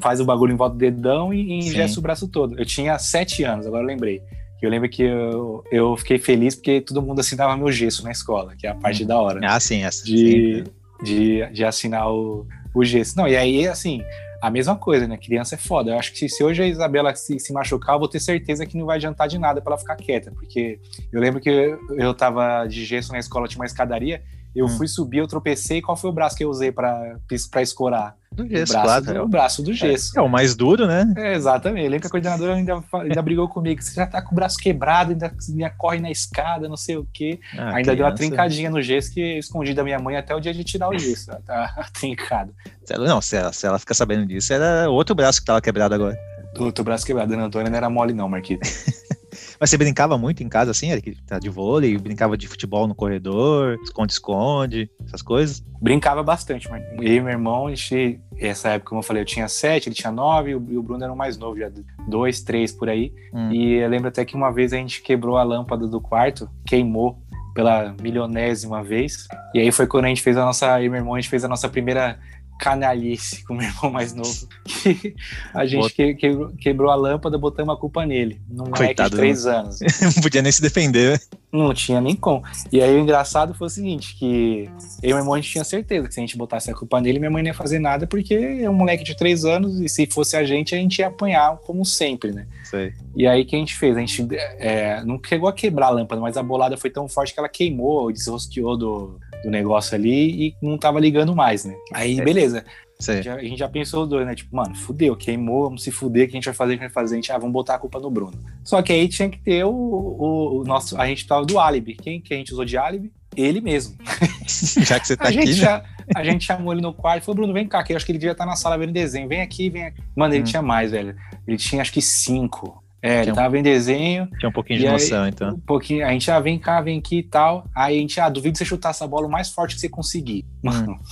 faz o bagulho em volta do dedão e, e engessa Sim. o braço todo. Eu tinha sete anos, agora eu lembrei. Eu lembro que eu, eu fiquei feliz porque todo mundo assinava meu gesso na escola, que é a parte da hora. né? Ah, sim, essa. de, de, de assinar o, o gesso. Não, e aí, assim, a mesma coisa, né? Criança é foda. Eu acho que se hoje a Isabela se, se machucar, eu vou ter certeza que não vai adiantar de nada para ela ficar quieta, porque eu lembro que eu, eu tava de gesso na escola, tinha uma escadaria, eu hum. fui subir, eu tropecei, qual foi o braço que eu usei para escorar? Do gesso, o braço, claro. Do, é o braço do gesso. É, é, o mais duro, né? É, exatamente. Eu lembro que a coordenadora ainda, ainda brigou comigo. Você já tá com o braço quebrado, ainda, ainda corre na escada, não sei o quê. Ah, ainda criança. deu uma trincadinha no gesso que escondi da minha mãe até o dia de tirar o gesso. Tá trincado. Não, se ela, se ela ficar sabendo disso, era outro braço que tava quebrado agora. Outro braço quebrado. Ana Antônia não era mole, não, Marquito. Mas você brincava muito em casa, assim, Eric? Tá de vôlei, brincava de futebol no corredor, esconde-esconde, essas coisas? Brincava bastante, mas eu e meu irmão, a gente, essa época, como eu falei, eu tinha sete, ele tinha nove, e o Bruno era o mais novo, já dois, três por aí. Hum. E eu lembro até que uma vez a gente quebrou a lâmpada do quarto, queimou pela milionésima vez. E aí foi quando a gente fez a nossa, eu e meu irmão, a gente fez a nossa primeira canalice com meu irmão mais novo. Que a gente que, quebrou, quebrou, a lâmpada, botamos a culpa nele. Num moleque de três anos. não podia nem se defender. Né? Não tinha nem como. E aí o engraçado foi o seguinte: que eu e meu irmão a gente tinha certeza que se a gente botasse a culpa nele, minha mãe não ia fazer nada, porque é um moleque de três anos, e se fosse a gente, a gente ia apanhar como sempre, né? Sei. E aí o que a gente fez? A gente é, não chegou a quebrar a lâmpada, mas a bolada foi tão forte que ela queimou, desrosqueou do, do negócio ali e não tava ligando mais, né? Aí, é. beleza. Já, a gente já pensou dois, né? Tipo, mano, fudeu, queimou, vamos se fuder, o que a gente vai fazer? O que a gente vai fazer? A gente, ah, vamos botar a culpa no Bruno. Só que aí tinha que ter o, o, o nosso. A gente tava do álibi. Quem que a gente usou de álibi? Ele mesmo. Já que você tá a aqui. Gente né? já, a gente chamou ele no quarto e falou: Bruno, vem cá, que eu acho que ele devia estar na sala vendo desenho. Vem aqui, vem aqui. Mano, ele hum. tinha mais, velho. Ele tinha acho que cinco. É, ele tava em desenho. Tinha um pouquinho de noção, aí, então. Um pouquinho, a gente, ah, vem cá, vem aqui e tal. Aí a gente, ah, duvido você chutar essa bola o mais forte que você conseguir. Mano.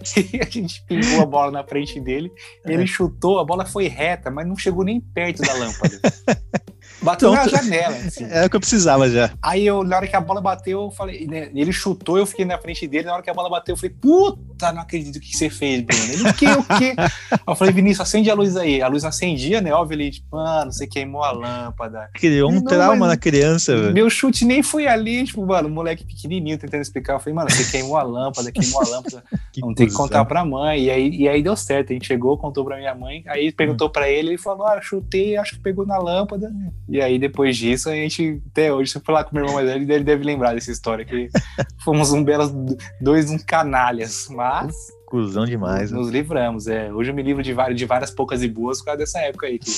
Hum. e a gente pingou a bola na frente dele, é. ele chutou, a bola foi reta, mas não chegou nem perto da lâmpada. Bateu na janela. Assim. É o que eu precisava já. Aí eu, na hora que a bola bateu, eu falei, né, ele chutou, eu fiquei na frente dele, na hora que a bola bateu, eu falei, puta, não acredito que você fez, Bruno. Ele, o quê, o quê? eu falei, Vinícius, acende a luz aí. A luz acendia, né? Óbvio, ele, tipo, mano, você queimou a lâmpada. Criou um não, trauma na criança, velho. Meu chute nem foi ali, tipo, mano, moleque pequenininho tentando explicar. Eu falei, mano, você queimou a lâmpada, queimou a lâmpada. que não tem que contar pra mãe. E aí, e aí deu certo. A gente chegou, contou pra minha mãe, aí perguntou hum. pra ele, ele falou, ah, chutei, acho que pegou na lâmpada. E aí depois disso, a gente, até hoje, se eu falar com meu irmão mais velho, ele deve lembrar dessa história, que fomos um belos, dois um canalhas, mas... Cusão demais. Nos, né? livramos, é. Hoje eu me livro de várias, de várias poucas e boas por causa dessa época aí. Que...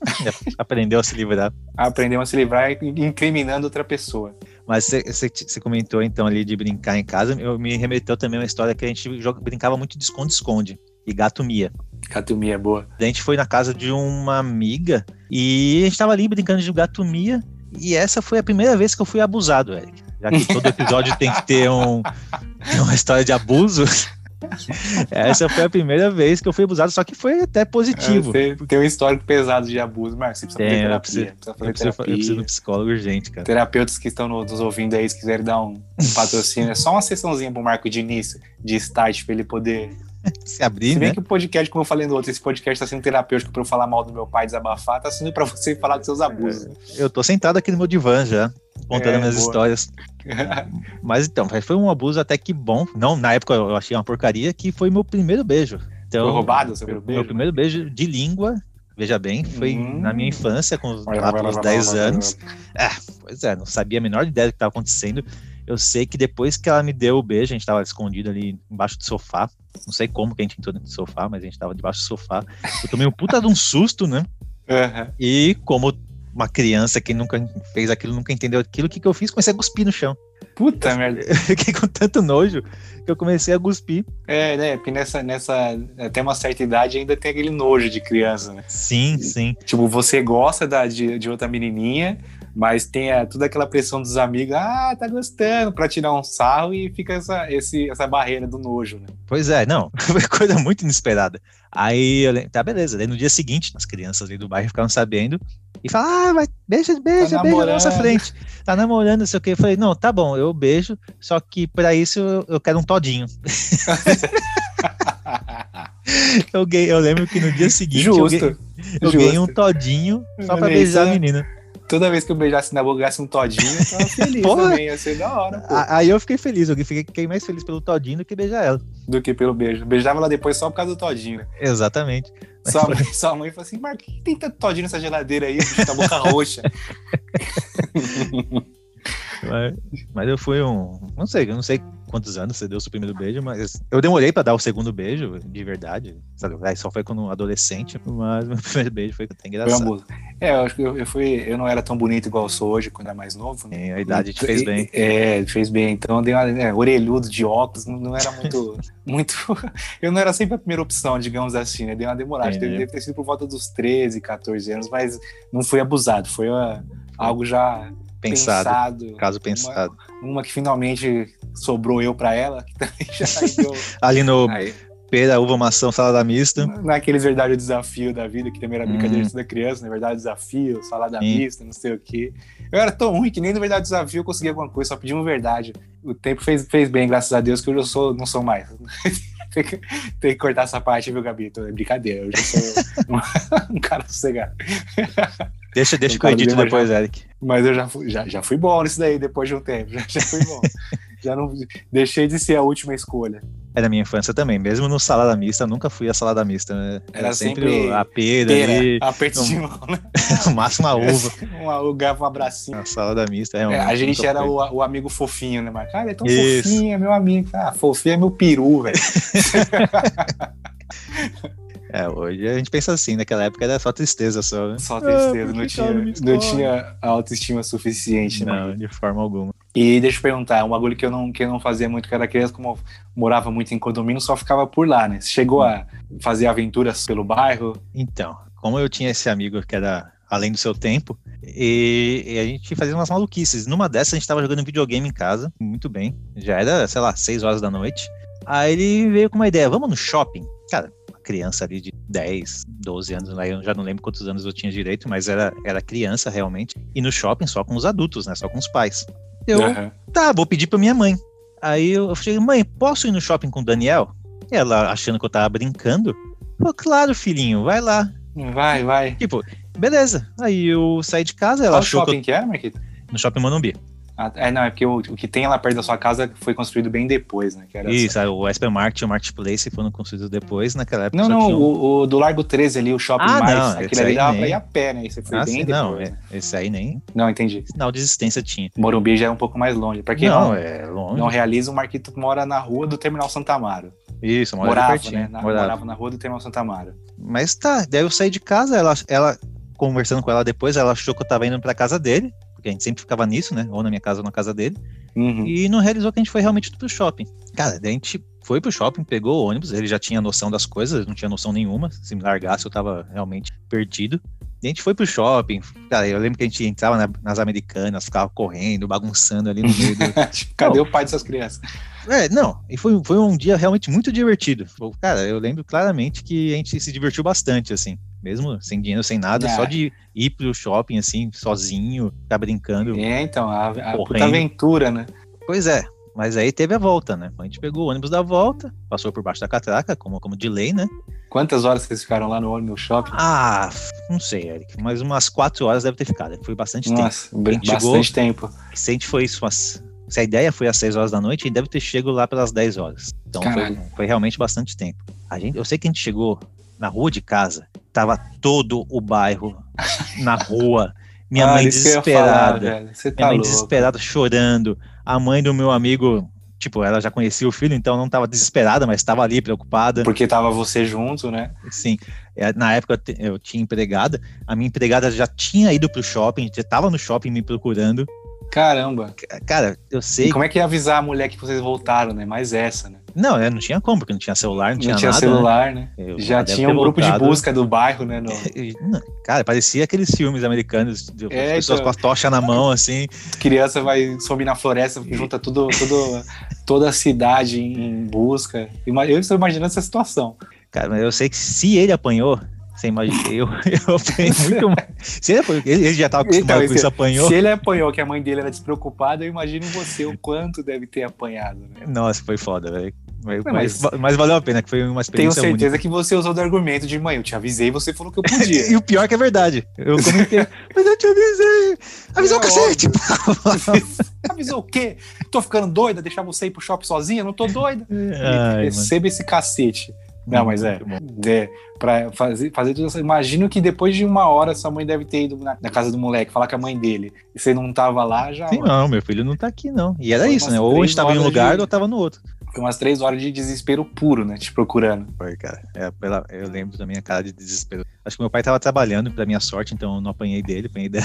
Aprendeu a se livrar. Aprendeu a se livrar incriminando outra pessoa. Mas você comentou então ali de brincar em casa, eu me remeteu também uma história que a gente joga, brincava muito de esconde-esconde e gato mia. Gato mia, boa. A gente foi na casa de uma amiga e a gente tava ali brincando de gato mia. E essa foi a primeira vez que eu fui abusado, Eric. Já que todo episódio tem que ter um, uma história de abuso. Essa foi a primeira vez que eu fui abusado, só que foi até positivo. É, tem, um histórico pesado de abuso, mas você precisa tem, fazer terapia. Eu preciso, precisa fazer eu, preciso, terapia. eu preciso de um psicólogo urgente, cara. Terapeutas que estão nos ouvindo aí, se quiserem dar um, um patrocínio, é só uma sessãozinha pro Marco de início, de start, pra ele poder se abrir, Se bem né? que o podcast, como eu falei no outro, esse podcast tá sendo terapêutico para eu falar mal do meu pai, desabafar, tá sendo para você falar dos seus abusos. É, eu tô sentado aqui no meu divã já, contando é, minhas boa. histórias. Mas então, foi um abuso até que bom. Não, na época eu achei uma porcaria, que foi meu primeiro beijo. Então, foi roubado o seu primeiro beijo? Meu primeiro beijo de língua, veja bem, foi hum. na minha infância, com lá pelos 10 anos. É, pois é, não sabia a menor ideia do que estava acontecendo. Eu sei que depois que ela me deu o beijo, a gente estava escondido ali embaixo do sofá. Não sei como que a gente entrou dentro do sofá, mas a gente estava debaixo do sofá. Eu tomei um puta de um susto, né? Uhum. E como uma criança que nunca fez aquilo, nunca entendeu aquilo, o que, que eu fiz? Comecei a cuspir no chão. Puta eu, merda. Eu fiquei com tanto nojo que eu comecei a cuspir. É, né? Porque nessa, nessa. Até uma certa idade ainda tem aquele nojo de criança, né? Sim, sim. Tipo, você gosta da, de, de outra menininha, mas tem a, toda aquela pressão dos amigos, ah, tá gostando, pra tirar um sarro e fica essa, esse, essa barreira do nojo, né? Pois é, não, foi coisa muito inesperada. Aí, eu, tá, beleza, daí no dia seguinte, as crianças ali do bairro ficaram sabendo e falaram, ah, vai, beija, beija, tá beija na nossa frente. Tá namorando, não sei o que. Eu falei, não, tá bom, eu beijo, só que pra isso eu, eu quero um todinho. eu, eu lembro que no dia seguinte Justo. eu, ganhei, eu ganhei um todinho só pra beijar a menina. Toda vez que eu beijasse na boca, ganhasse um todinho, eu tava feliz também. Ia ser da hora, pô. Aí eu fiquei feliz, eu fiquei mais feliz pelo todinho do que beijar ela. Do que pelo beijo. Beijava ela depois só por causa do todinho, né? Exatamente. Sua mãe, sua mãe falou assim, Marco, que tem tanto todinho nessa geladeira aí? Tá boca roxa. Mas, mas, eu fui um. Não sei, eu não sei quantos anos você deu o seu primeiro beijo, mas eu demorei pra dar o segundo beijo, de verdade. Sabe? Só foi quando adolescente, mas meu primeiro beijo foi até engraçado. Foi é, eu acho que eu, eu, fui, eu não era tão bonito igual eu sou hoje quando era mais novo. Né? a idade te fez bem. É, fez bem. Então dei uma é, orelhudo de óculos, não, não era muito. muito eu não era sempre a primeira opção, digamos assim, né? Dei uma demorada. É, deve, deve ter sido por volta dos 13, 14 anos, mas não fui abusado, foi uma, algo já pensado, pensado caso pensado. Uma, uma, que finalmente sobrou eu para ela, que também já deu... Ali no Aí. pera, uva, maçã, salada mista. Naqueles verdade desafio da vida, que também era brincadeira hum. da criança, na verdade desafio, salada Sim. mista, não sei o quê. Eu era tão ruim que nem no verdade desafio eu conseguia alguma coisa, só pedi uma verdade. O tempo fez, fez bem, graças a Deus, que hoje eu sou, não sou mais. tem, que, tem que cortar essa parte, viu, Gabi? É brincadeira, eu já sou um, um cara sossegado. Deixa, deixa que eu edito depois, já, Eric. Mas eu já fui, já, já fui bom nisso daí, depois de um tempo. Já, já fui bom. já não deixei de ser a última escolha. É da minha infância também, mesmo no salada mista, nunca fui a salada mista, né? Era, Era sempre, sempre, a pera, pera ali. Aperto de mão, né? no máximo uma uva. uma uva, um abracinho. A salada mista, é, é A gente era o, o, amigo fofinho, né? Mas, cara, é tão Isso. fofinho, é meu amigo. Ah, fofinho é meu peru, velho. É, hoje a gente pensa assim, naquela época era só tristeza só, né? Só tristeza, ah, não, tinha, não tinha autoestima suficiente, né? Não, de forma alguma. E deixa eu perguntar, um bagulho que eu não, que eu não fazia muito quando era criança, como eu morava muito em condomínio, só ficava por lá, né? Você chegou a fazer aventuras pelo bairro? Então, como eu tinha esse amigo que era além do seu tempo, e, e, a gente fazia umas maluquices. Numa dessas, a gente tava jogando videogame em casa, muito bem. Já era, sei lá, 6 horas da noite. Aí ele veio com uma ideia, vamos no shopping? Cara, criança ali de 10, 12 anos, né? eu já não lembro quantos anos eu tinha direito, mas era, era criança realmente, e no shopping só com os adultos, né? Só com os pais. Eu, uhum. tá, vou pedir pra minha mãe. Aí eu falei, mãe, posso ir no shopping com o Daniel? Ela, achando que eu tava brincando, falou, claro, filhinho, vai lá. Vai, vai. Tipo, beleza. Aí eu saí de casa, ela Qual achou. shopping que, eu... que era, Marquito? No shopping Monumbi. Ah, é, não, é porque o, o, que tem lá perto da sua casa foi construído bem depois, né? Isso, essa... o Esper Market e o Marketplace foram construídos depois, naquela época. Não, não, um... o, o, do Largo 13 ali, o Shopping ah, Mais, não, aquele ali dava nem... pra ir a pé, né? Esse foi ah, bem sim, depois. Não, né? esse aí nem. Não, entendi. Sinal de existência tinha. Morumbi já é um pouco mais longe. Pra quem não, não, é longe. não realiza, o Marquito mora na rua do Terminal Santa Amaro. Isso, morava, né? Na, morava. morava na rua do Terminal Santa Amaro. Mas tá, daí eu saí de casa, ela, ela conversando com ela depois, ela achou que eu tava indo pra casa dele porque a gente sempre ficava nisso, né? Ou na minha casa ou na casa dele. Uhum. E não realizou que a gente foi realmente pro shopping. Cara, a gente foi pro shopping, pegou o ônibus, ele já tinha noção das coisas, não tinha noção nenhuma. Se me largasse, eu tava realmente perdido. E a gente foi pro shopping. Cara, eu lembro que a gente entrava na, nas americanas, ficava correndo, bagunçando ali no meio do. Cadê não, o pai dessas crianças? É, não. E foi, foi um dia realmente muito divertido. Cara, eu lembro claramente que a gente se divertiu bastante, assim mesmo sem dinheiro, sem nada, é. só de ir pro shopping, assim, sozinho, ficar brincando. É, então, a, a puta aventura, né? Pois é, mas aí teve a volta, né? A gente pegou o ônibus da volta, passou por baixo da catraca, como, como de lei, né? Quantas horas vocês ficaram lá no ônibus shopping? Ah, não sei, Eric, mas umas quatro horas deve ter ficado. Foi bastante Nossa, tempo. Bastante chegou, tempo. Se a gente foi isso umas se a ideia foi às 6 horas da noite, a gente deve ter chegado lá pelas 10 horas. Então foi, foi, realmente bastante tempo. A gente, eu sei que a gente chegou na rua de casa, tava todo o bairro na rua. Minha ah, mãe desesperada. Falar, tá minha mãe louco. desesperada, chorando. A mãe do meu amigo, tipo, ela já conhecia o filho, então não estava desesperada, mas estava ali preocupada. Porque tava você junto, né? Sim. É, na época eu tinha empregada, a minha empregada já tinha ido pro shopping, já estava no shopping me procurando. Caramba. Cara, eu sei. E como é que ia avisar a mulher que vocês voltaram, né? Mais essa, né? Não, é, não tinha como, porque não tinha celular, não, não tinha, tinha nada. Celular, né? né? Já tinha um grupo voltado. de busca do bairro, né? No... Cara, parecia aqueles filmes americanos, de é, pessoas então... com a tocha na mão, assim. Criança vai subir na floresta, junta tudo, tudo, toda a cidade em busca. Eu estou imaginando essa situação. Cara, eu sei que se ele apanhou, você imagina, eu, eu apanhei muito mais. Se ele, ele já estava acostumado então, com isso, apanhou. Se ele apanhou, que a mãe dele era despreocupada, eu imagino você o quanto deve ter apanhado. Né? Nossa, foi foda, velho. Mas, mas, mas, valeu a pena, que foi uma experiência Tenho certeza única. que você usou do argumento de mãe, eu te avisei, você falou que eu podia. e o pior é que é verdade. Eu comentei, mas eu te avisei. Avisou é, o cacete. Avisou o quê? Tô ficando doida, deixar você ir pro shopping sozinha? Não tô doida. Ai, Receba esse cacete. Não, mas é. é pra fazer, fazer tudo isso. Imagino que depois de uma hora sua mãe deve ter ido na, na, casa do moleque falar com a mãe dele. E você não tava lá já. Sim, não, meu filho não tá aqui, não. E era isso, né? Ou a gente tava em um lugar de... ou tava no outro. Foi umas três horas de desespero puro, né? Te procurando. Foi, cara. É, pela, eu lembro da minha cara de desespero. Acho que meu pai tava trabalhando, pra minha sorte, então eu não apanhei dele, apanhei dela.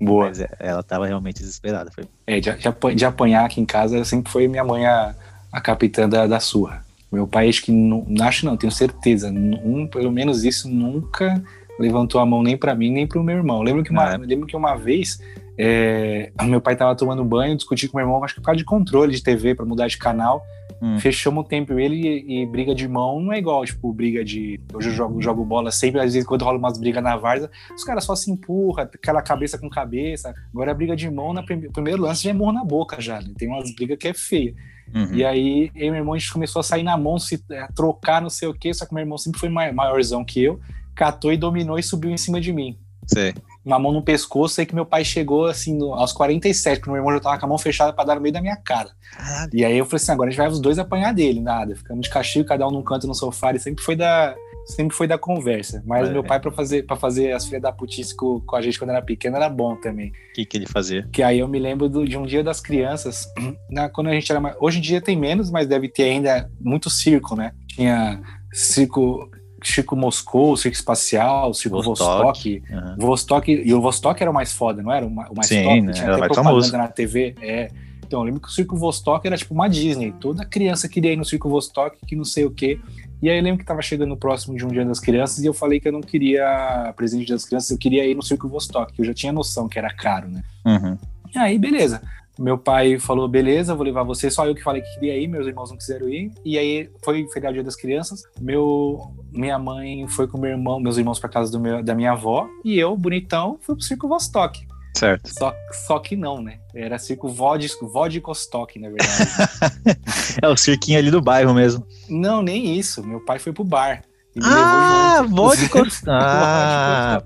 Boa. Mas é, ela tava realmente desesperada. Foi. É, de, de, apanhar aqui em casa sempre foi minha mãe a, a capitã da, da surra. Meu pai, acho que não, acho não, tenho certeza, um, pelo menos isso nunca levantou a mão nem para mim nem para o meu irmão. Lembro que uma, é. lembro que uma vez é, meu pai estava tomando banho, discuti com meu irmão, acho que por causa de controle de TV para mudar de canal. Hum. Fechamos o tempo ele e, e, briga de mão não é igual, tipo, briga de. Hoje eu jogo, jogo bola sempre, às vezes quando rola umas brigas na várzea, os caras só se empurram, aquela cabeça com cabeça. Agora a briga de mão, no prim primeiro lance já é morro na boca já. Né? Tem umas brigas que é feia. Uhum. E aí, eu e meu irmão, a gente começou a sair na mão, se é, trocar, não sei o quê, só que meu irmão sempre foi maiorzão que eu, catou e dominou e subiu em cima de mim. Sei. Uma mão no pescoço, aí que meu pai chegou, assim, no, aos 47, porque meu irmão já tava com a mão fechada para dar no meio da minha cara. Caralho. E aí eu falei assim, agora a gente vai os dois apanhar dele, nada. Ficamos de castigo, cada um num canto no sofá, ele sempre foi da sempre foi da conversa. Mas é. meu pai, para fazer, pra fazer as filhas da putice com, com, a gente quando era pequeno, era bom também. O que, que ele fazia? Que aí eu me lembro do, de um dia das crianças, na, quando a gente era mais. Hoje em dia tem menos, mas deve ter ainda muito circo, né? Tinha circo. Chico Moscou, Circo Espacial, Circo Vostok. Vostok, uhum. Vostok e o Vostok era o mais foda, não era? O mais Sim, top, né? tinha era até propaganda famoso. na TV. É. Então, eu lembro que o Circo Vostok era tipo uma Disney. Toda criança queria ir no Circo Vostok, que não sei o quê. E aí eu lembro que estava chegando próximo de um Dia das Crianças e eu falei que eu não queria presente das Crianças, eu queria ir no Circo Vostok, que eu já tinha noção que era caro, né? Uhum. E aí, beleza. Meu pai falou, beleza, vou levar você. Só eu que falei que queria ir, meus irmãos não quiseram ir. E aí foi feriado Dia das Crianças. Meu, minha mãe foi com meu irmão, meus irmãos para casa do meu, da minha avó. E eu, bonitão, fui pro Circo Vostok. Certo. Só, só que não, né? Era circo Vodistock, na verdade. é o cirquinho ali do bairro mesmo. Não, nem isso. Meu pai foi pro bar. ah, Vodistock. ah.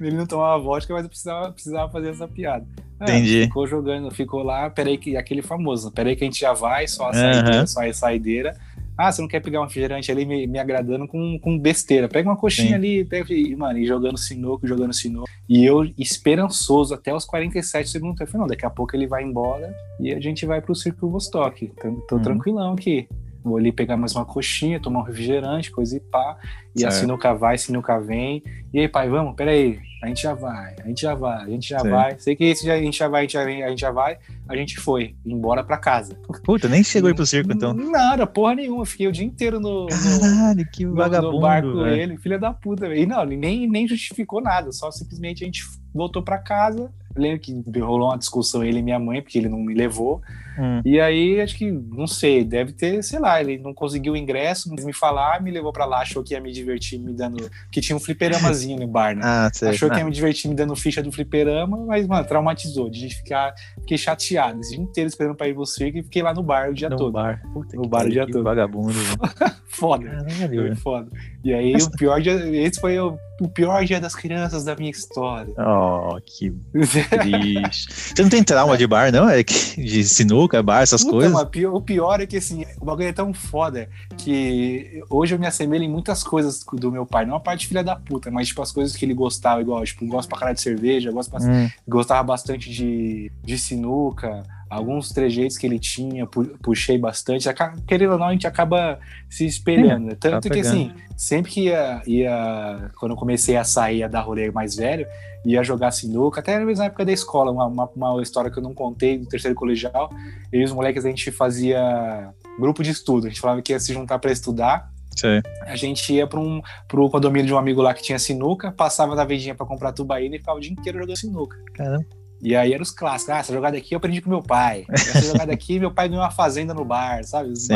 Ele não tomava vodka, mas eu precisava, precisava fazer essa piada. É, Entendi. Ficou jogando, ficou lá, peraí que aquele famoso, peraí que a gente já vai, só a saideira, uhum. só a saideira. Ah, você não quer pegar um refrigerante ali me, me agradando com, com besteira. Pega uma coxinha Sim. ali, pega, e, mano, e jogando sinuco, jogando sinuco. E eu, esperançoso, até os 47 segundos, eu falei, não, daqui a pouco ele vai embora e a gente vai pro Circo Vostok. Tô, tô uhum. tranquilão aqui. Vou ali pegar mais uma coxinha, tomar um refrigerante, coisa e pá. E certo. a sinuca vai, a sinuca vem. E aí, pai, vamos? Peraí, a gente já vai, a gente já vai, a gente já vai. Sei que esse já, a gente já vai, a gente já, vem, a gente já vai. A gente foi embora pra casa. Puta, nem chegou aí pro circo então. Nada, porra nenhuma. Fiquei o dia inteiro no. Caralho, que vagabundo. No barco ele, filha da puta. E não, nem, nem justificou nada, só simplesmente a gente voltou pra casa. Eu lembro que rolou uma discussão ele e minha mãe, porque ele não me levou. Hum. E aí, acho que, não sei, deve ter, sei lá, ele não conseguiu o ingresso, não quis me falar, me levou pra lá, achou que ia me divertir me dando. Que tinha um fliperamazinho no bar, né? Ah, sei. Achou que ia me divertir me dando ficha do fliperama, mas, mano, traumatizou. De ficar. Fiquei chateado esse dia inteiro esperando pra ir pro circo e fiquei lá no bar o dia no todo. Bar. Puta no bar o dia todo. Vagabundo. foda. Caralho, foi foda. E aí, Mas... o pior dia. Esse foi o, o pior dia das crianças da minha história. Oh, que triste. Você não tem trauma de bar, não? É de sinuca, bar, essas Puta, coisas? o pior é que, assim, o bagulho é tão foda que hoje eu me assemelho em muitas coisas do meu pai. Não a parte filha da puta, mas, tipo, as coisas que ele gostava, igual, tipo, gosto pra caralho de cerveja, gosto pra... hum. gostava bastante de, de sinuca alguns trejeitos que ele tinha, puxei bastante. Querendo ou não, a gente acaba se espelhando. Né? Tanto tá que, assim, sempre que ia, ia, Quando eu comecei a sair, a dar rolê mais velho, ia jogar sinuca, até mesmo na época da escola, uma, uma, uma história que eu não contei do terceiro colegial. Eu e os moleques, a gente fazia grupo de estudo. A gente falava que ia se juntar para estudar. Sim. A gente ia para um pro condomínio de um amigo lá que tinha sinuca, passava da vendinha para comprar tubaína e ficava o dia inteiro jogando sinuca. Caramba. E aí eram os clássicos. Ah, essa jogada aqui eu aprendi com meu pai. Essa jogada aqui, meu pai ganhou uma fazenda no bar, sabe? Os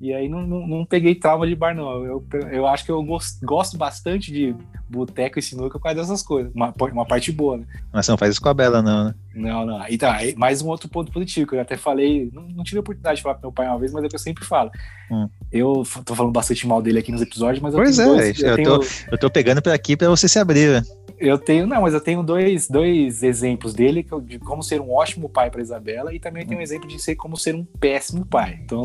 E aí não, não, não, peguei trauma de bar, não. Eu, eu acho que eu gosto, gosto bastante de boteco e sinuca por causa dessas coisas. Uma, uma parte boa, né? Mas você não faz isso com a Bela, não, né? Não, não. Então, mais um outro ponto positivo, que eu até falei, não, não tive a oportunidade de falar pro meu pai uma vez, mas é o que eu sempre falo. Hum. Eu tô falando bastante mal dele aqui nos episódios, mas pois eu tenho é, dois, eu, eu, tenho... tô, eu tô pegando por aqui pra você se abrir, né? Eu tenho, não, mas eu tenho dois, dois exemplos dele de como ser um ótimo pai para Isabela e também tenho um exemplo de ser como ser um péssimo pai. Então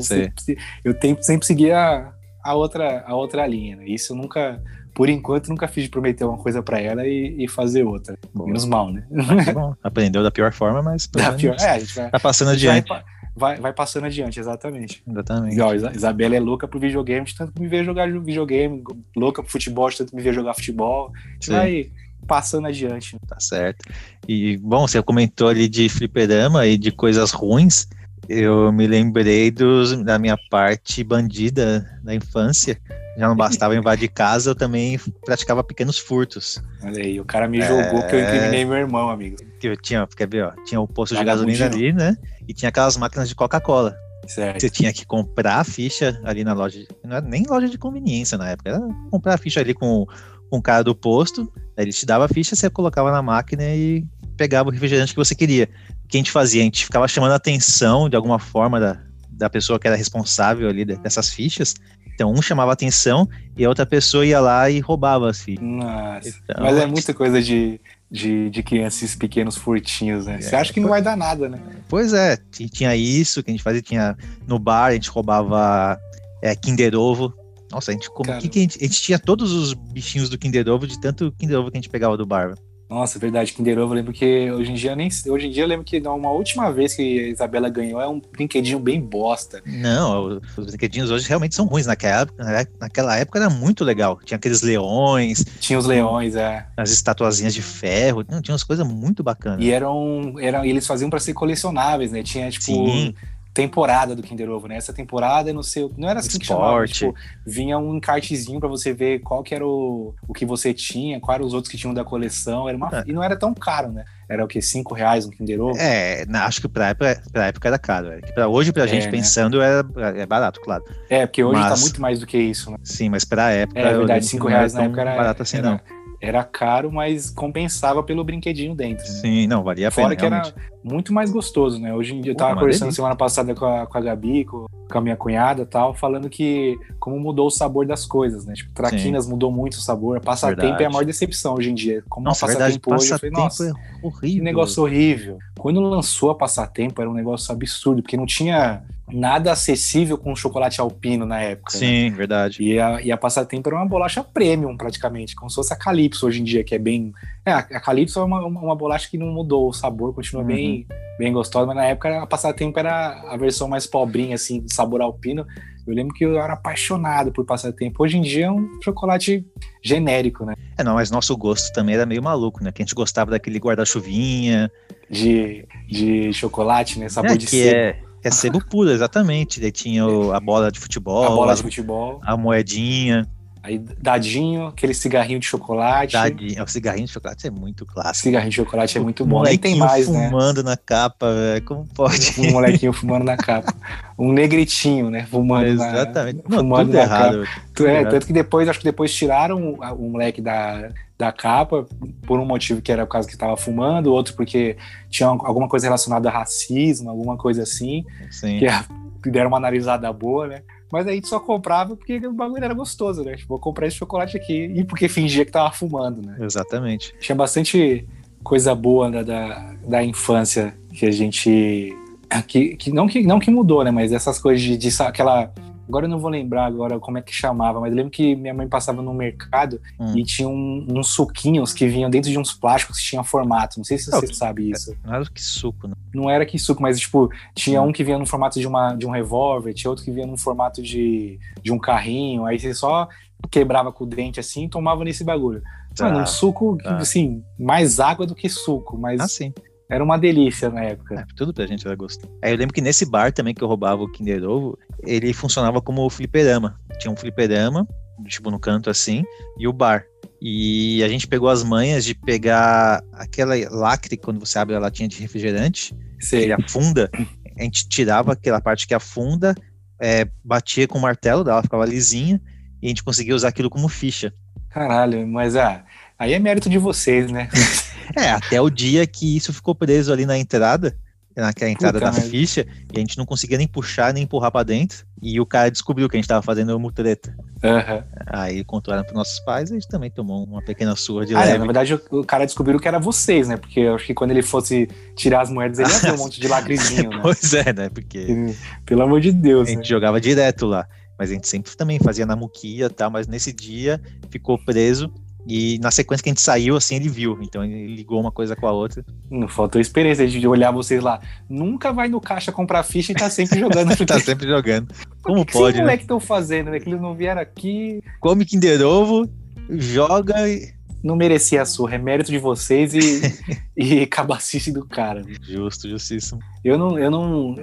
eu tenho sempre seguir a, a outra a outra linha. Né? Isso eu nunca, por enquanto, nunca fiz de prometer uma coisa para ela e, e, fazer outra. Bom. Menos mal, né? bom. Aprendeu da pior forma, mas da pior, é, a gente vai, tá passando adiante. Vai, vai, vai, passando adiante, exatamente. Exatamente. Igual, Isabela é louca pro videogame, de tanto me ver jogar videogame, louca pro futebol, de tanto me ver jogar futebol. Sim. vai passando adiante. Tá certo. E, bom, você comentou ali de fliperama e de coisas ruins. Eu me lembrei dos, da minha parte bandida da infância. Já não bastava invadir casa, eu também praticava pequenos furtos. Olha aí, o cara me jogou é... que eu incriminei meu irmão, amigo. Que eu tinha, quer ver, ó, tinha o posto de gasolina ali, né? E tinha aquelas máquinas de Coca-Cola. Certo. Você tinha que comprar a ficha ali na loja, não era nem loja de conveniência na época, era comprar a ficha ali com, com o cara do posto, aí ele te dava a ficha, você colocava na máquina e pegava o refrigerante que você queria que a gente fazia? A gente ficava chamando a atenção de alguma forma da, da pessoa que era responsável ali dessas fichas. Então, um chamava a atenção e a outra pessoa ia lá e roubava as fichas. Nossa, então, mas é muita coisa de, de, de crianças, pequenos furtinhos, né? Você é, acha que não vai dar nada, né? Pois é, tinha isso que a gente fazia, tinha no bar, a gente roubava é, Kinder Ovo. Nossa, a gente, como, que, que a, gente, a gente tinha todos os bichinhos do Kinder Ovo, de tanto Kinder Ovo que a gente pegava do bar. Nossa, verdade, Kinder Ovo, eu lembro que hoje em dia nem. Hoje em dia eu lembro que uma última vez que a Isabela ganhou é um brinquedinho bem bosta. Não, os brinquedinhos hoje realmente são ruins. Naquela época, né, naquela época era muito legal. Tinha aqueles leões. Tinha os leões, é. As estatuazinhas de ferro. Não, tinha umas coisas muito bacanas. E eram. eram eles faziam para ser colecionáveis, né? Tinha, tipo. Sim temporada do Kinder Ovo, né? Essa temporada, não sei, não era assim Esporte. que chamava, tipo, vinha um encartezinho para você ver qual que era o, o que você tinha, quais eram os outros que tinham da coleção, era uma, é. e não era tão caro, né? Era o que, cinco reais um Kinder Ovo? É, acho que pra época, pra época era caro, é. pra hoje pra é, gente né? pensando era, é barato, claro. É, porque hoje tá mas, tá muito mais do que isso, né? Sim, mas pra época... É verdade, cinco reais na época era... Barato assim, era, não era caro, mas compensava pelo brinquedinho dentro. Né? Sim, não, valia a Fora pena. Fora que era muito mais gostoso, né? Hoje em dia, eu tava conversando semana passada com a, com a Gabi, com, com a minha cunhada tal, falando que como mudou o sabor das coisas, né? Tipo, Traquinas Sim. mudou muito o sabor. Passatempo verdade. é a maior decepção hoje em dia. Como nossa, passatempo hoje, passatempo eu falei, nossa, é horrível. que negócio horrível. Quando lançou a Passatempo, era um negócio absurdo, porque não tinha nada acessível com chocolate alpino na época. Né? Sim, né? verdade. E a, e a Passatempo era uma bolacha premium, praticamente, como se fosse a Calypso hoje em dia, que é bem. É, a Calypso é uma, uma, uma bolacha que não mudou o sabor, continua uhum. bem, bem gostosa, mas na época a Passatempo era a versão mais pobrinha, assim, de sabor alpino. Eu lembro que eu era apaixonado por Passatempo. Hoje em dia é um chocolate genérico, né? É, não, mas nosso gosto também era meio maluco, né? Que a gente gostava daquele guarda-chuvinha. De, de chocolate, né? Sabor é, de sebo. É é sebo puro, exatamente. Daí tinha o, a bola de futebol. A bola de futebol. A moedinha. Aí, dadinho, aquele cigarrinho de chocolate. Dadinho, o cigarrinho de chocolate é muito clássico. Cigarrinho de chocolate é muito bom. Nem tem mais, fumando né? fumando na capa, velho. Como pode? Um molequinho fumando na capa. Um negritinho, né? Fumando Exatamente. Na, Não, fumando tudo errado. Tudo é, errado. tanto que depois, acho que depois tiraram o, o moleque da, da capa por um motivo que era por causa que estava fumando, outro porque tinha alguma coisa relacionada a racismo, alguma coisa assim. Sim. Que deram uma analisada boa, né? Mas a gente só comprava porque o bagulho era gostoso, né? Tipo, vou comprar esse chocolate aqui. E porque fingia que tava fumando, né? Exatamente. Tinha bastante coisa boa da, da, da infância que a gente. Que, que, não, que não que mudou, né? Mas essas coisas de, de aquela Agora eu não vou lembrar agora como é que chamava, mas eu lembro que minha mãe passava no mercado hum. e tinha um, uns suquinhos que vinham dentro de uns plásticos que tinham formato. Não sei se você sabe isso. Não era que suco, não. Não era que suco, mas tipo, tinha hum. um que vinha no formato de, uma, de um revólver, tinha outro que vinha no formato de, de um carrinho. Aí você só quebrava com o dente assim e tomava nesse bagulho. Tá, Mano, um suco, tá. assim, mais água do que suco, mas. Ah, sim. Era uma delícia na época. É, tudo pra gente era gostoso. Aí eu lembro que nesse bar também que eu roubava o Kinder Ovo, ele funcionava como fliperama. Tinha um fliperama, tipo no canto assim, e o bar. E a gente pegou as manhas de pegar aquela lacre, quando você abre a latinha de refrigerante, Sei. ele afunda, a gente tirava aquela parte que afunda, é, batia com o martelo, ela ficava lisinha, e a gente conseguia usar aquilo como ficha. Caralho, mas ah, aí é mérito de vocês, né? é, até o dia que isso ficou preso ali na entrada, naquela entrada Puta, da ficha, e a gente não conseguia nem puxar, nem empurrar para dentro, e o cara descobriu que a gente tava fazendo mutreta. Uhum. Aí contaram para nossos pais, e a gente também tomou uma pequena surra de ah, leve. É, na verdade, o, cara descobriu que era vocês, né? Porque eu acho que quando ele fosse tirar as moedas, ele ia ter um monte de lacrezinho, né? pois é, né? Porque... Pelo amor de Deus, A gente né? jogava direto lá. Mas a gente sempre também fazia na muquia e tal, mas nesse dia ficou preso e na sequência que a gente saiu, assim, ele viu. Então ele ligou uma coisa com a outra. Não faltou experiência de olhar vocês lá. Nunca vai no caixa comprar ficha e tá sempre jogando. tá sempre jogando. Como que pode, que né? que estão fazendo, né? Que eles não vieram aqui. Come Kinder Ovo, joga e não merecia a surra, é mérito de vocês e, e cabacice do cara. Justo, justíssimo. Eu não, eu não.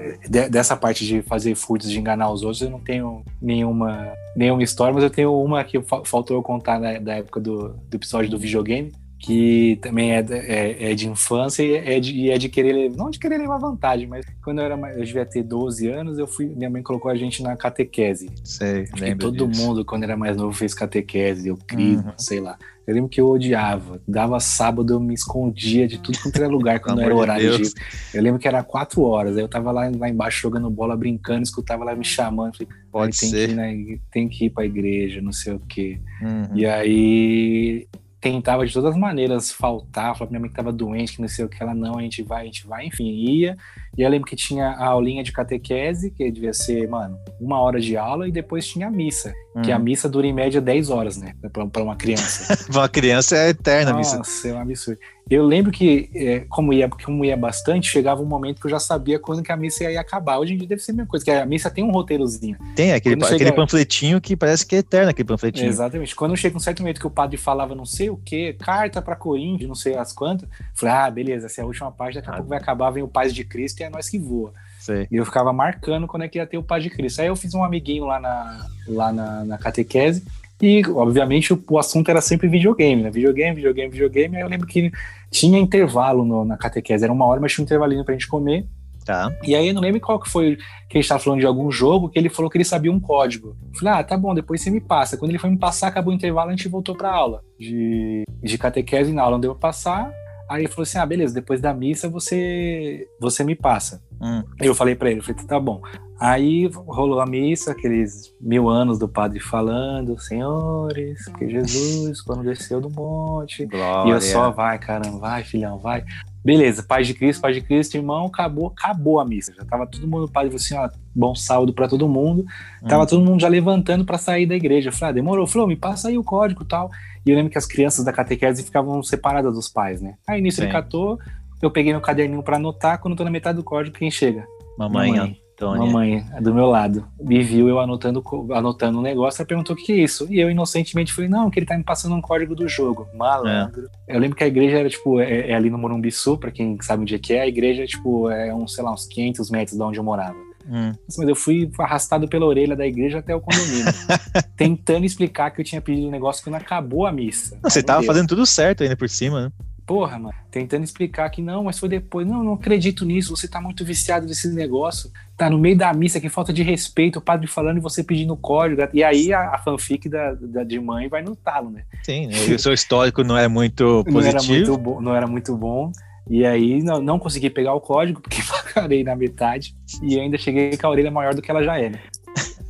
dessa parte de fazer furtos, de enganar os outros, eu não tenho nenhuma, nenhuma história, mas eu tenho uma que faltou eu contar na, da época do, do episódio do videogame que também é, é, é, de infância e é de, é de querer, não de querer levar vantagem, mas quando eu era mais, eu devia ter 12 anos, eu fui, minha mãe colocou a gente na catequese. Sei, todo disso. mundo, quando era mais novo, fez catequese, eu crivo, uhum. sei lá. Eu lembro que eu odiava. Dava sábado, eu me escondia de tudo quanto era lugar quando era horário de, Eu lembro que era quatro horas. Aí eu tava lá, lá embaixo jogando bola, brincando, escutava lá me chamando. Falei, Pode tem ser. Que ir na, tem que ir pra igreja, não sei o quê. Uhum. E aí tentava de todas as maneiras faltar, falava pra minha mãe que tava doente, que não sei o que, ela não, a gente vai, a gente vai, enfim, ia. E eu lembro que tinha a aulinha de catequese, que devia ser, mano, uma hora de aula, e depois tinha a missa, hum. que a hum. missa dura em média 10 horas, né, pra uma criança. pra uma criança é eterna a missa. Nossa, é um absurdo. Eu lembro que, é, como, ia, como ia bastante, chegava um momento que eu já sabia quando que a missa ia acabar. Hoje em dia deve ser a mesma coisa, que a missa tem um roteirozinho. Tem, aquele, chega... aquele panfletinho que parece que é eterno, aquele panfletinho. Exatamente. Quando chega um certo momento que o padre falava não sei o que, carta para Coríntios, não sei as quantas, falei, ah, beleza, essa é a última parte, daqui a ah. pouco vai acabar, vem o Paz de Cristo e é nós que voa. Sei. E eu ficava marcando quando é que ia ter o Paz de Cristo. Aí eu fiz um amiguinho lá na, lá na, na catequese, e, obviamente, o, o, assunto era sempre videogame, né? Videogame, videogame, videogame. Aí eu lembro que tinha intervalo no, na catequese, era uma hora, mas tinha um intervalinho pra gente comer. Tá. E aí eu não lembro qual que foi que a gente tava falando de algum jogo, que ele falou que ele sabia um código. Eu falei, ah, tá bom, depois você me passa. Quando ele foi me passar, acabou o intervalo, a gente voltou pra aula de, de catequese na aula, não deu pra passar. Aí ele falou assim: ah, beleza, depois da missa você você me passa. Hum. Eu falei para ele, eu falei, tá bom. Aí rolou a missa, aqueles mil anos do padre falando, senhores, que Jesus, quando desceu do monte. Glória. E eu só, vai, caramba, vai, filhão, vai. Beleza, paz de Cristo, paz de Cristo, irmão, acabou, acabou a missa. Já tava todo mundo, o padre falou assim, ó, bom sábado para todo mundo. Tava hum. todo mundo já levantando para sair da igreja. Eu falei, ah, demorou, falou, me passa aí o código e tal. E eu lembro que as crianças da catequese ficavam separadas dos pais, né? Aí nisso Sim. ele catou, eu peguei meu caderninho para anotar, quando eu tô na metade do código, quem chega? Mamãe, Mamãe. Antônia. Mamãe, do meu lado. Me viu eu anotando anotando um negócio, ela perguntou o que é isso. E eu inocentemente falei, não, que ele tá me passando um código do jogo. Malandro. É. Eu lembro que a igreja era, tipo, é, é ali no Morumbi Sul, pra quem sabe onde é que é, a igreja, tipo, é uns, sei lá, uns 500 metros de onde eu morava. Hum. Mas eu fui arrastado pela orelha da igreja até o condomínio, tentando explicar que eu tinha pedido um negócio quando acabou a missa. Não, você tava Deus. fazendo tudo certo ainda por cima, né? Porra, mano, tentando explicar que não, mas foi depois. Não, não acredito nisso, você tá muito viciado nesse negócio. Tá no meio da missa, que falta de respeito, o padre falando e você pedindo código. E aí a, a fanfic da, da, de mãe vai no talo, né? Sim, né? o seu histórico não é muito positivo. não, era muito bom, não era muito bom. E aí não, não consegui pegar o código, porque parei na metade. E ainda cheguei com a orelha maior do que ela já era.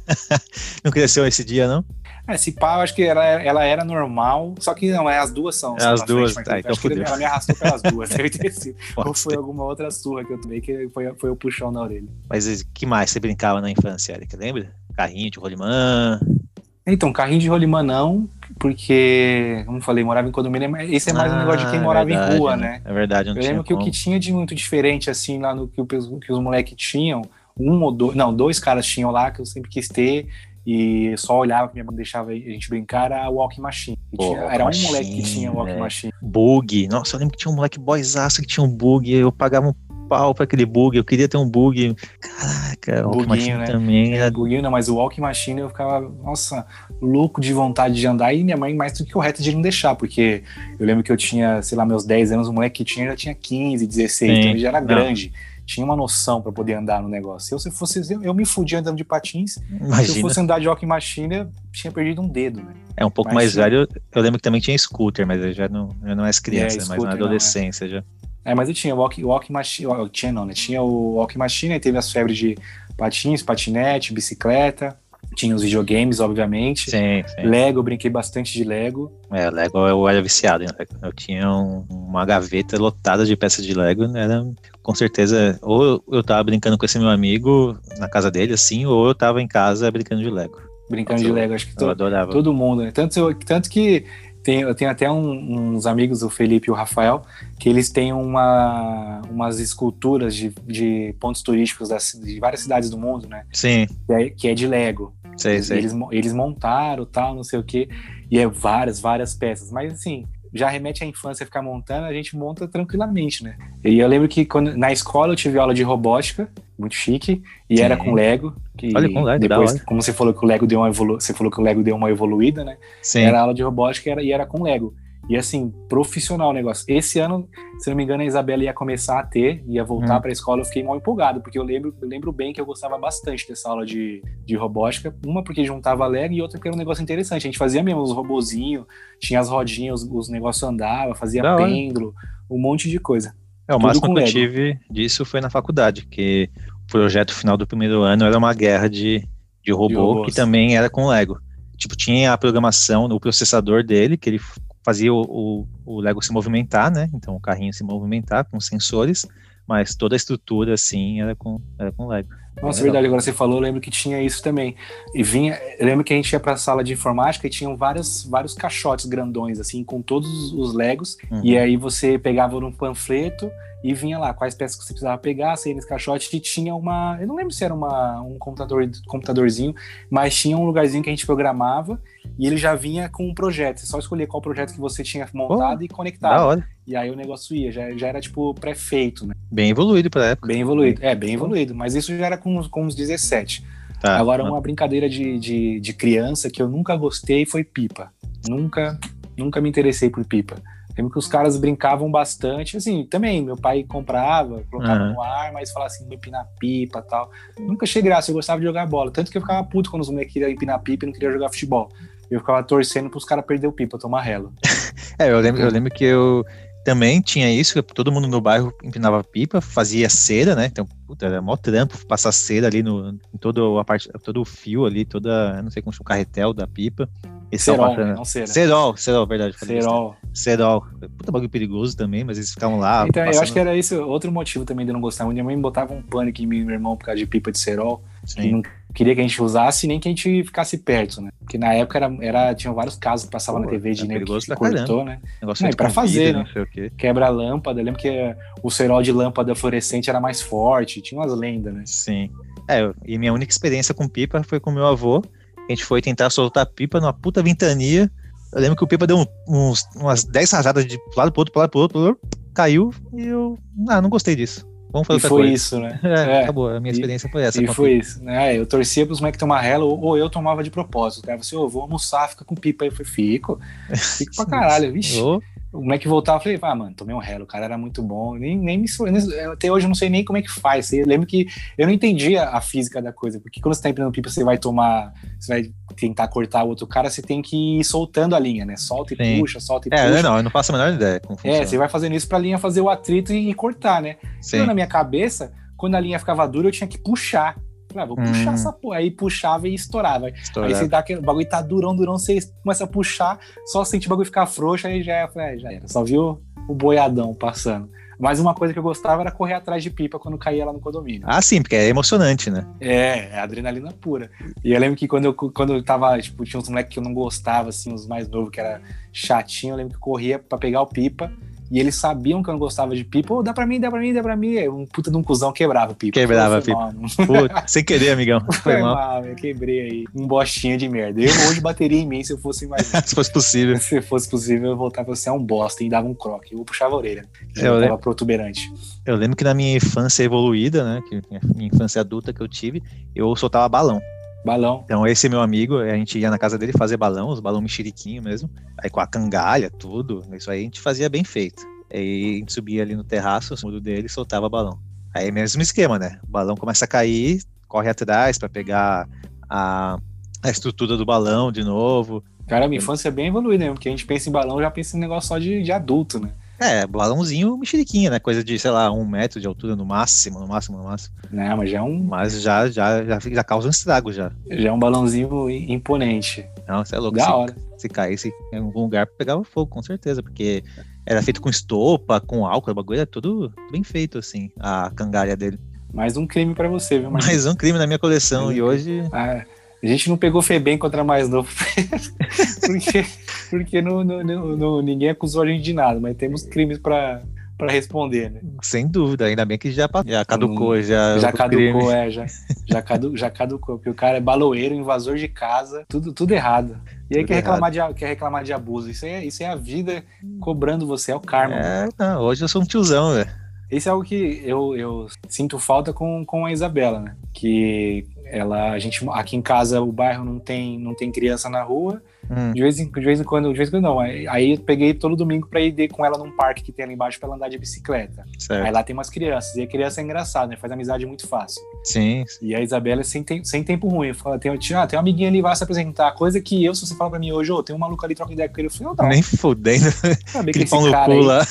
não cresceu esse dia, não? É, esse pá, eu acho que ela, ela era normal, só que não, é as duas são. É as duas, frente, tá, então acho que ela me arrastou pelas duas, deve ter sido. Ou foi alguma outra surra que eu tomei que foi, foi o puxão na orelha. Mas que mais você brincava na infância, Erika? Lembra? Carrinho de rolimã? Então, carrinho de rolimã não, porque, como falei, morava em condomínio, esse é mais ah, um negócio de quem morava verdade, em rua, né? É verdade, não Eu lembro que como. o que tinha de muito diferente, assim, lá no que, o, que os moleques tinham, um ou dois, não, dois caras tinham lá que eu sempre quis ter, e só olhava que minha mãe deixava a gente brincar, era Walking Machine. Pô, tinha, era um moleque que tinha Walking é. Machine. Bug. Nossa, eu lembro que tinha um moleque boyzaço que tinha um bug, eu pagava um pau pra aquele bug, eu queria ter um bug. Caraca, o Walking Machine né? também. Era... Buguinho não, mas o Walking Machine eu ficava, nossa, louco de vontade de andar e minha mãe mais do que correta de não deixar, porque eu lembro que eu tinha, sei lá, meus 10 anos, o moleque que tinha já tinha 15, 16, Sim. então ele já era não. grande. tinha uma noção para poder andar no negócio. Eu, se fosse, eu, eu me fudia andando de patins. Imagina. Se eu fosse andar de Walking Machine, eu tinha perdido um dedo, né? É um pouco Mas mais velho. Eu lembro que também tinha scooter, mas eu já não, eu não és criança, É, mas scooter na não, é. adolescência já. É, mas eu tinha o Walking, Walking Machine. eu Tinha não, né? Tinha o Walking Machine, aí teve as febres de patins, patinete, bicicleta. Tinha os videogames, obviamente. Sim, sim. Lego, eu brinquei bastante de Lego. É, Lego eu era viciado em Lego. Eu tinha um- uma gaveta lotada de peças de Lego. né? Era com certeza, ou eu tava brincando com esse meu amigo na casa dele, assim, ou eu tava em casa brincando de Lego. Brincando de Lego, acho que Eu to- adorava. todo mundo, né? Tanto, tanto que tem, eu tenho até um- uns amigos, o Felipe e o Rafael, que eles têm uma, umas esculturas de, de pontos turísticos das, de várias cidades do mundo, né? Sim, Que é, que é de Lego. sei, sei. Eles, mo- eles montaram tal, não sei o quê, e é várias, várias peças. Mas assim, já remete à infância ficar montando, a gente monta tranquilamente, né? E eu lembro que quando, na escola eu tive aula de robótica, muito chique, e Sim. era com Lego. Que Olha, com Lego, depois, como você falou que o Lego deu uma evolu você falou que o Lego deu uma evoluída, né? Sim. Era aula de robótica e era, e era com Lego. E assim, profissional o negócio. Esse ano, se não me engano, a Isabela ia começar a ter, ia voltar Hum. para a escola. Eu fiquei mal empolgado, porque eu lembro, eu lembro bem que eu gostava bastante dessa aula de, de robótica. Uma porque juntava Lego e outra porque era um negócio interessante. A gente fazia mesmo os robozinhos, tinha as rodinhas, os, os negócios andavam, fazia Da hora. pêndulo, um monte de coisa. É, o Tudo máximo que eu tive disso foi na faculdade, que o projeto final do primeiro ano era uma guerra de, de robô, robôs. que também era com Lego. Tipo, tinha a programação no processador dele, que ele fazia o, o, o Lego se movimentar, né? Então o carrinho se movimentar com sensores, mas toda a estrutura, assim, era com, era com Lego. Nossa, É verdade, agora você falou, eu lembro que tinha isso também. E vinha, lembro que a gente ia pra sala de informática e tinham vários, vários caixotes grandões, assim, com todos os Legos. Uhum. E aí você pegava num panfleto e vinha lá quais peças que você precisava pegar, ia nesse caixote e tinha uma. Eu não lembro se era uma, um computador, computadorzinho, mas tinha um lugarzinho que a gente programava e ele já vinha com um projeto. Você só escolhia qual projeto que você tinha montado e Da conectava. hora. E aí o negócio ia, já, já era tipo pré-feito, né? Bem evoluído pra época. Bem evoluído. É, bem evoluído. Mas isso já era com, uns- com uns 17. Tá. Agora, uma brincadeira de, de, de criança que eu nunca gostei foi pipa. Nunca, nunca me interessei por pipa. Lembro que os caras brincavam bastante, assim, também, meu pai comprava, colocava Aham. no ar, mas falava assim, empinar pipa e tal. Nunca achei graça, eu gostava de jogar bola. Tanto que eu ficava puto quando os moleques queriam empinar pipa e não queriam jogar futebol. Eu ficava torcendo pros caras perder o pipa, tomar relo. É, eu lembro, eu lembro que eu também tinha isso, todo mundo no bairro empinava pipa, fazia cera, né? Então, puta, era mó trampo passar cera ali no, em todo, a parte, todo o fio ali, toda, não sei como chama, o carretel da pipa. Cerol, bacana. né? não cera. Cerol, cerol, verdade. Cerol. Cerol. Puta bagulho perigoso também, mas eles ficavam lá. Então, eu passando- acho que era esse outro motivo também de eu não gostar. Minha mãe botava um pânico em mim e meu irmão por causa de pipa de cerol. que Sim. não queria que a gente usasse nem que a gente ficasse perto, né? Porque na época era, era, tinha vários casos que passavam na TV de é nego que, que cortou, né? Negócio Não, pra fazer, né? Quebra lâmpada. Eu lembro que o cerol de lâmpada fluorescente era mais forte, tinha umas lendas, né? Sim. É, eu- e minha única experiência com pipa foi com meu avô. A gente foi tentar soltar pipa numa puta ventania. Eu lembro que o pipa deu um- uns, umas 10 rajadas de lado pro outro, pro lado pro outro, pro outro, caiu e eu. Ah, não gostei disso. Vamos fazer E outra foi coisa. isso, né? É, É. acabou. A minha E- experiência foi essa. E a foi isso, né? Eu torcia pros moleques tomar relo, ou, ou eu tomava de propósito. Cara falou assim, ô, vou almoçar, fica com pipa aí. Eu falei, fico. Fico pra caralho, vixe. Ô, O moleque voltava, eu falei, ah, mano, tomei um relo, o cara era muito bom. Nem, nem me Até hoje eu não sei nem como é que faz. Eu lembro que eu não entendia a física da coisa, porque quando você tá empinando pipa, você vai tomar, você vai tentar cortar o outro cara, você tem que ir soltando a linha, né? Solta e Sim. puxa, solta e É, puxa. não, eu não faço a menor ideia como É, você vai fazendo isso pra linha fazer o atrito e, e cortar, né? Sim. Eu, na minha cabeça, quando a linha ficava dura, eu tinha que puxar. Falei, ah, vou puxar Hum. essa porra. Aí puxava e estourava. Aí Estourado. você dá aquele o bagulho tá durão, durão, você começa a puxar, só sente o bagulho ficar frouxo, aí já, é- falei, ah, já era. Só viu o boiadão passando. Mas uma coisa que eu gostava era correr atrás de pipa quando caía lá no condomínio. Ah, sim, porque é emocionante, né? É, é adrenalina pura. E eu lembro que quando eu, quando eu tava, tipo, tinha uns moleques que eu não gostava, assim, os mais novos, que era chatinho, eu lembro que eu corria pra pegar o pipa. E eles sabiam que eu não gostava de pipa. Ô, dá pra mim, dá pra mim, dá pra mim. Um puta de um cuzão quebrava pipa. Quebrava pipa. Putz, sem querer, amigão. Foi Foi mal. mal, eu quebrei aí. Um bostinha de merda. Eu hoje bateria em mim se eu fosse mais. Se fosse possível. se fosse possível, eu voltava você é um bosta e dava um croque. Eu puxava a orelha. Eu Eu tava protuberante. Eu lembro que na minha infância evoluída, né? Que minha infância adulta que eu tive, eu soltava balão. Balão. Então, esse meu amigo, a gente ia na casa dele fazer balão, os balão mexeriquinho mesmo. Aí com a cangalha, tudo. Isso aí a gente fazia bem feito. Aí a gente subia ali no terraço, no muro dele, e soltava balão. Aí mesmo esquema, né? O balão começa a cair, corre atrás para pegar a, a estrutura do balão de novo. Cara, minha infância é bem evoluída, né? Porque a gente pensa em balão, já pensa em negócio só de, de adulto, né? É, balãozinho mexeriquinha, né? Coisa de, sei lá, um metro de altura no máximo, no máximo, no máximo. Não, mas já é um. Mas já, já, já, já causa um estrago já. Já é um balãozinho imponente. Não, você é louco. Da se, hora. Se caísse em algum lugar, pegava fogo, com certeza, porque era feito com estopa, com álcool, o bagulho era tudo bem feito, assim, a cangalha dele. Mais um crime pra você, viu, Marquinhos? Mais um crime na minha coleção, e hoje. Ah, a gente não pegou Febem contra mais novo, porque, porque não, não, não- ninguém acusou a gente de nada, mas temos crimes pra, pra responder, né? Sem dúvida, ainda bem que já, já caducou, já. já o crime. caducou, é, já, já, cadu, já caducou, porque o cara é baloeiro, invasor de casa, tudo, tudo errado. E aí Tudo quer reclamar, de, quer reclamar de abuso. Isso é, isso é a vida cobrando você, é o karma. É, não, hoje eu sou um tiozão, velho. Isso é algo que eu, eu sinto falta com, com a Isabela, né? Que ela, a gente, aqui em casa o bairro não tem, não tem criança na rua. Hum, De vez em, de vez em quando, de vez em quando não. Aí aí eu peguei todo domingo pra ir com ela num parque que tem ali embaixo pra ela andar de bicicleta. Aí certo. lá tem umas crianças. E a criança é engraçada, né? Faz amizade muito fácil. Sim, E a Isabela é sem, tem- sem tempo ruim. Fala, tem, ah, tem uma amiguinha ali, vai se apresentar. Coisa que eu, se você fala pra mim hoje, ô, tem um maluco ali, troca ideia com ele. Eu falei, não, nem fudendo. sabe que esse cara aí, lá.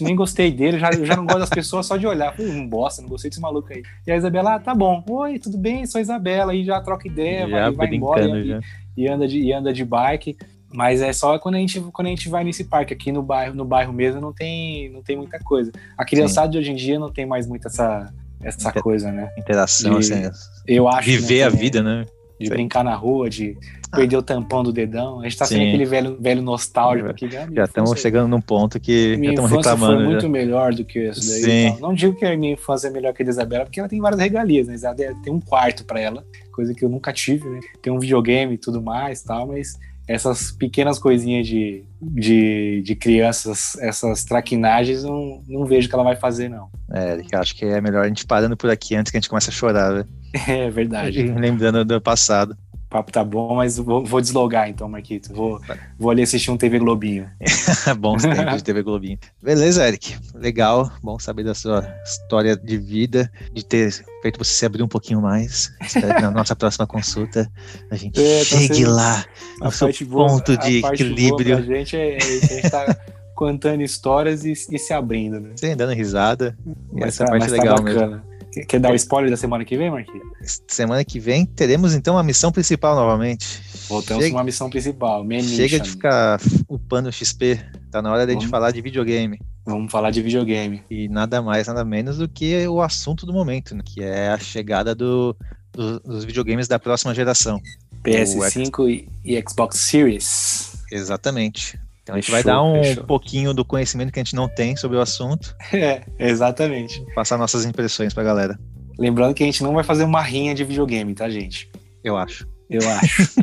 Nem gostei dele, já, eu já não gosto das pessoas só de olhar. Falei, um bosta, não gostei desse maluco aí. E a Isabela, ah, tá bom. Oi, tudo bem? Sou a Isabela. Aí já troca ideia, Já vai, vai embora e. e anda de, e anda de bike. Mas é só quando a gente, quando a gente vai nesse parque. Aqui no bairro, no bairro mesmo não tem, não tem muita coisa. A criançada de hoje em dia não tem mais muito essa, essa Inte- coisa, né? Interação, De assim. Eu acho Viver a tem, vida, né? De Sim. brincar na rua, de perder o tampão do dedão. A gente tá sendo Sim. aquele velho, velho nostálgico aqui. ah, minha Já estamos chegando num ponto que já minha estamos infância foi reclamando. muito Já. melhor do que isso daí. Sim. Não, digo que a minha infância é melhor que a da Isabela, porque ela tem várias regalias, né? Ela tem um quarto pra ela, coisa que eu nunca tive, né? Tem um videogame e tudo mais, tal, mas essas pequenas coisinhas de, de, de crianças, essas traquinagens, não, não vejo que ela vai fazer, não. É, acho que é melhor a gente parando por aqui antes que a gente comece a chorar, velho. É verdade. Lembrando do passado. O papo tá bom, mas vou, vou deslogar então, Marquito. Vou, vou ali assistir um TV Globinho. Bons tempos de TV Globinho. Beleza, Eric. Legal. Bom saber da sua história de vida, de ter feito você se abrir um pouquinho mais. Espero que na nossa próxima consulta a gente É, tá chegue lá A no seu boa- ponto a de boa equilíbrio. pra gente é, é a gente tá contando histórias e, e se abrindo, né? Sem dando risada. E essa tá- parte é tá legal mesmo. Quer, dar o spoiler da semana que vem, Marquinhos? Semana que vem teremos então a missão principal novamente. Voltamos Chega, com uma missão principal, chega de ficar upando XP. Tá na hora de gente falar de videogame. Vamos falar de videogame. E nada mais, nada menos do que o assunto do momento, né? que é a chegada do- do- dos videogames da próxima geração. PS5 e, e Xbox Series. Exatamente. Então a gente vai dar um fechou. pouquinho do conhecimento que a gente não tem sobre o assunto, É, exatamente. passar nossas impressões pra galera, Lembrando que a gente não vai fazer uma rinha de videogame, tá, gente? eu acho. Eu acho.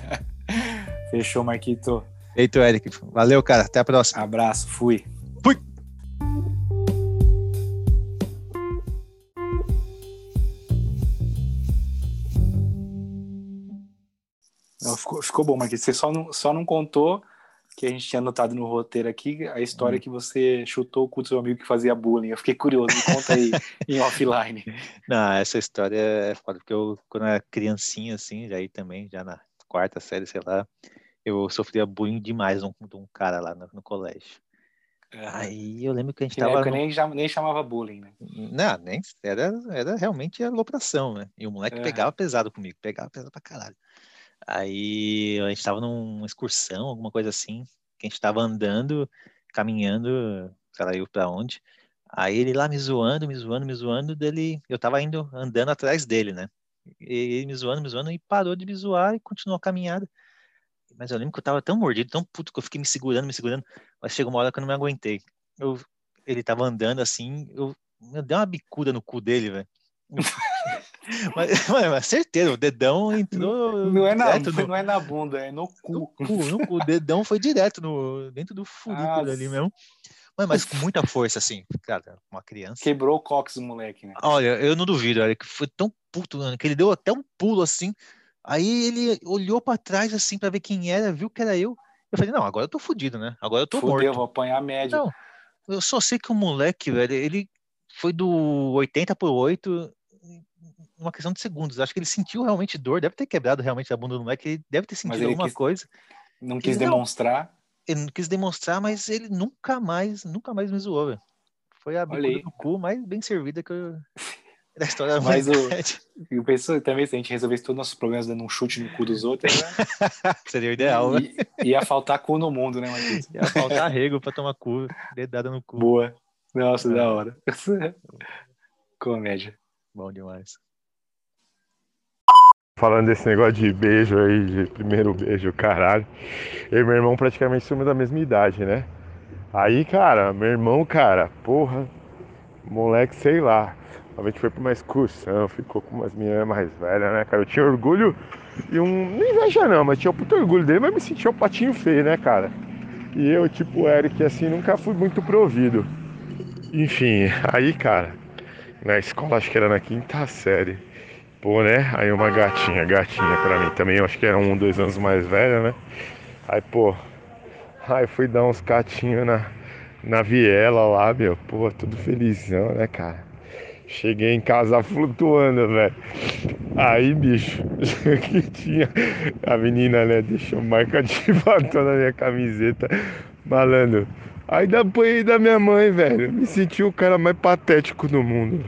Fechou, Marquito. Eito, Eric. Valeu, cara. Até a próxima. Abraço, fui. Fui. Não, ficou, ficou bom, Marquinhos. Você só não, só não contou que a gente tinha anotado no roteiro aqui a história Hum. que você chutou com o seu amigo que fazia bullying. Eu fiquei curioso, me conta aí em offline. Não, essa história é foda, porque eu, quando eu era criancinha, assim, já aí também, já na quarta série, sei lá, eu sofria bullying demais de um, de um cara lá no, no colégio. Aí eu lembro que a gente Na tava. época no- nem, nem chamava bullying, né? Não, nem era, era realmente alopração, né? E o moleque pegava pesado comigo, pegava pesado pra caralho. Aí a gente tava numa excursão, alguma coisa assim, que a gente tava andando, caminhando, sei lá, eu pra onde. Aí ele lá me zoando, me zoando, me zoando, dele, eu tava indo andando atrás dele, né? E ele me zoando, me zoando, e parou de me zoar e continuou a caminhada. Mas eu lembro que eu tava tão mordido, tão puto, que eu fiquei me segurando, me segurando, mas chegou uma hora que eu não me aguentei. Eu, ele tava andando assim, eu, eu dei uma bicuda no cu dele, velho. mas, mano, mas certeza, o dedão entrou Não é, na, no, não é na bunda, é no no cu. cu, no cu. O dedão foi direto no, dentro do furículo Ah, ali mesmo. Mas, mas com muita força, assim. Cara, uma criança. Quebrou o cox do moleque, né? Olha, eu não duvido, olha, que foi tão puto, mano, que ele deu até um pulo assim. Aí ele olhou pra trás, assim, pra ver quem era, viu que era eu. Eu falei, não, agora eu tô fudido, né? Agora eu tô Fudeu, morto. vou apanhar médio. Não, eu só sei que o moleque, velho, ele foi do 80 por 8 uma questão de segundos. Acho que ele sentiu realmente dor, deve ter quebrado realmente a bunda do moleque, deve ter sentido alguma quis, coisa. Não quis demonstrar. Não, ele não quis demonstrar, mas ele nunca mais, nunca mais me zoou, velho. Foi a bicuda do cu mais bem servida que eu... da história da Mas o, eu penso também, se a gente resolvesse todos os nossos problemas dando um chute no cu dos outros, né? Seria o ideal, né? Ia faltar cu no mundo, né, Marquinhos? Ia faltar rego pra tomar cu, dedada no cu. Boa. Nossa, é. da hora. Comédia. Bom demais. Falando desse negócio de beijo aí, de primeiro beijo, caralho. Eu e meu irmão praticamente somos da mesma idade, né? Aí, cara, meu irmão, cara, porra, moleque, sei lá. A gente foi pra uma excursão, ficou com umas meninas mais velhas, né, cara? Eu tinha orgulho e um. Não inveja não, mas tinha um puto orgulho dele, mas me sentia um patinho feio, né, cara? E eu, tipo, Eric, assim, nunca fui muito provido. Enfim, aí, cara, na escola, acho que era na quinta série. Pô, né? Aí uma gatinha, gatinha pra mim também, eu acho que era um, dois anos mais velha, né? Aí, pô, Aí fui dar uns catinhos na, na viela lá, meu. Pô, tudo felizão, né, cara? Cheguei em casa flutuando, velho. Aí, bicho, que tinha. A menina, né, deixou marca de batom na minha camiseta. Malandro. Aí da da minha mãe, velho. Me senti o cara mais patético do mundo.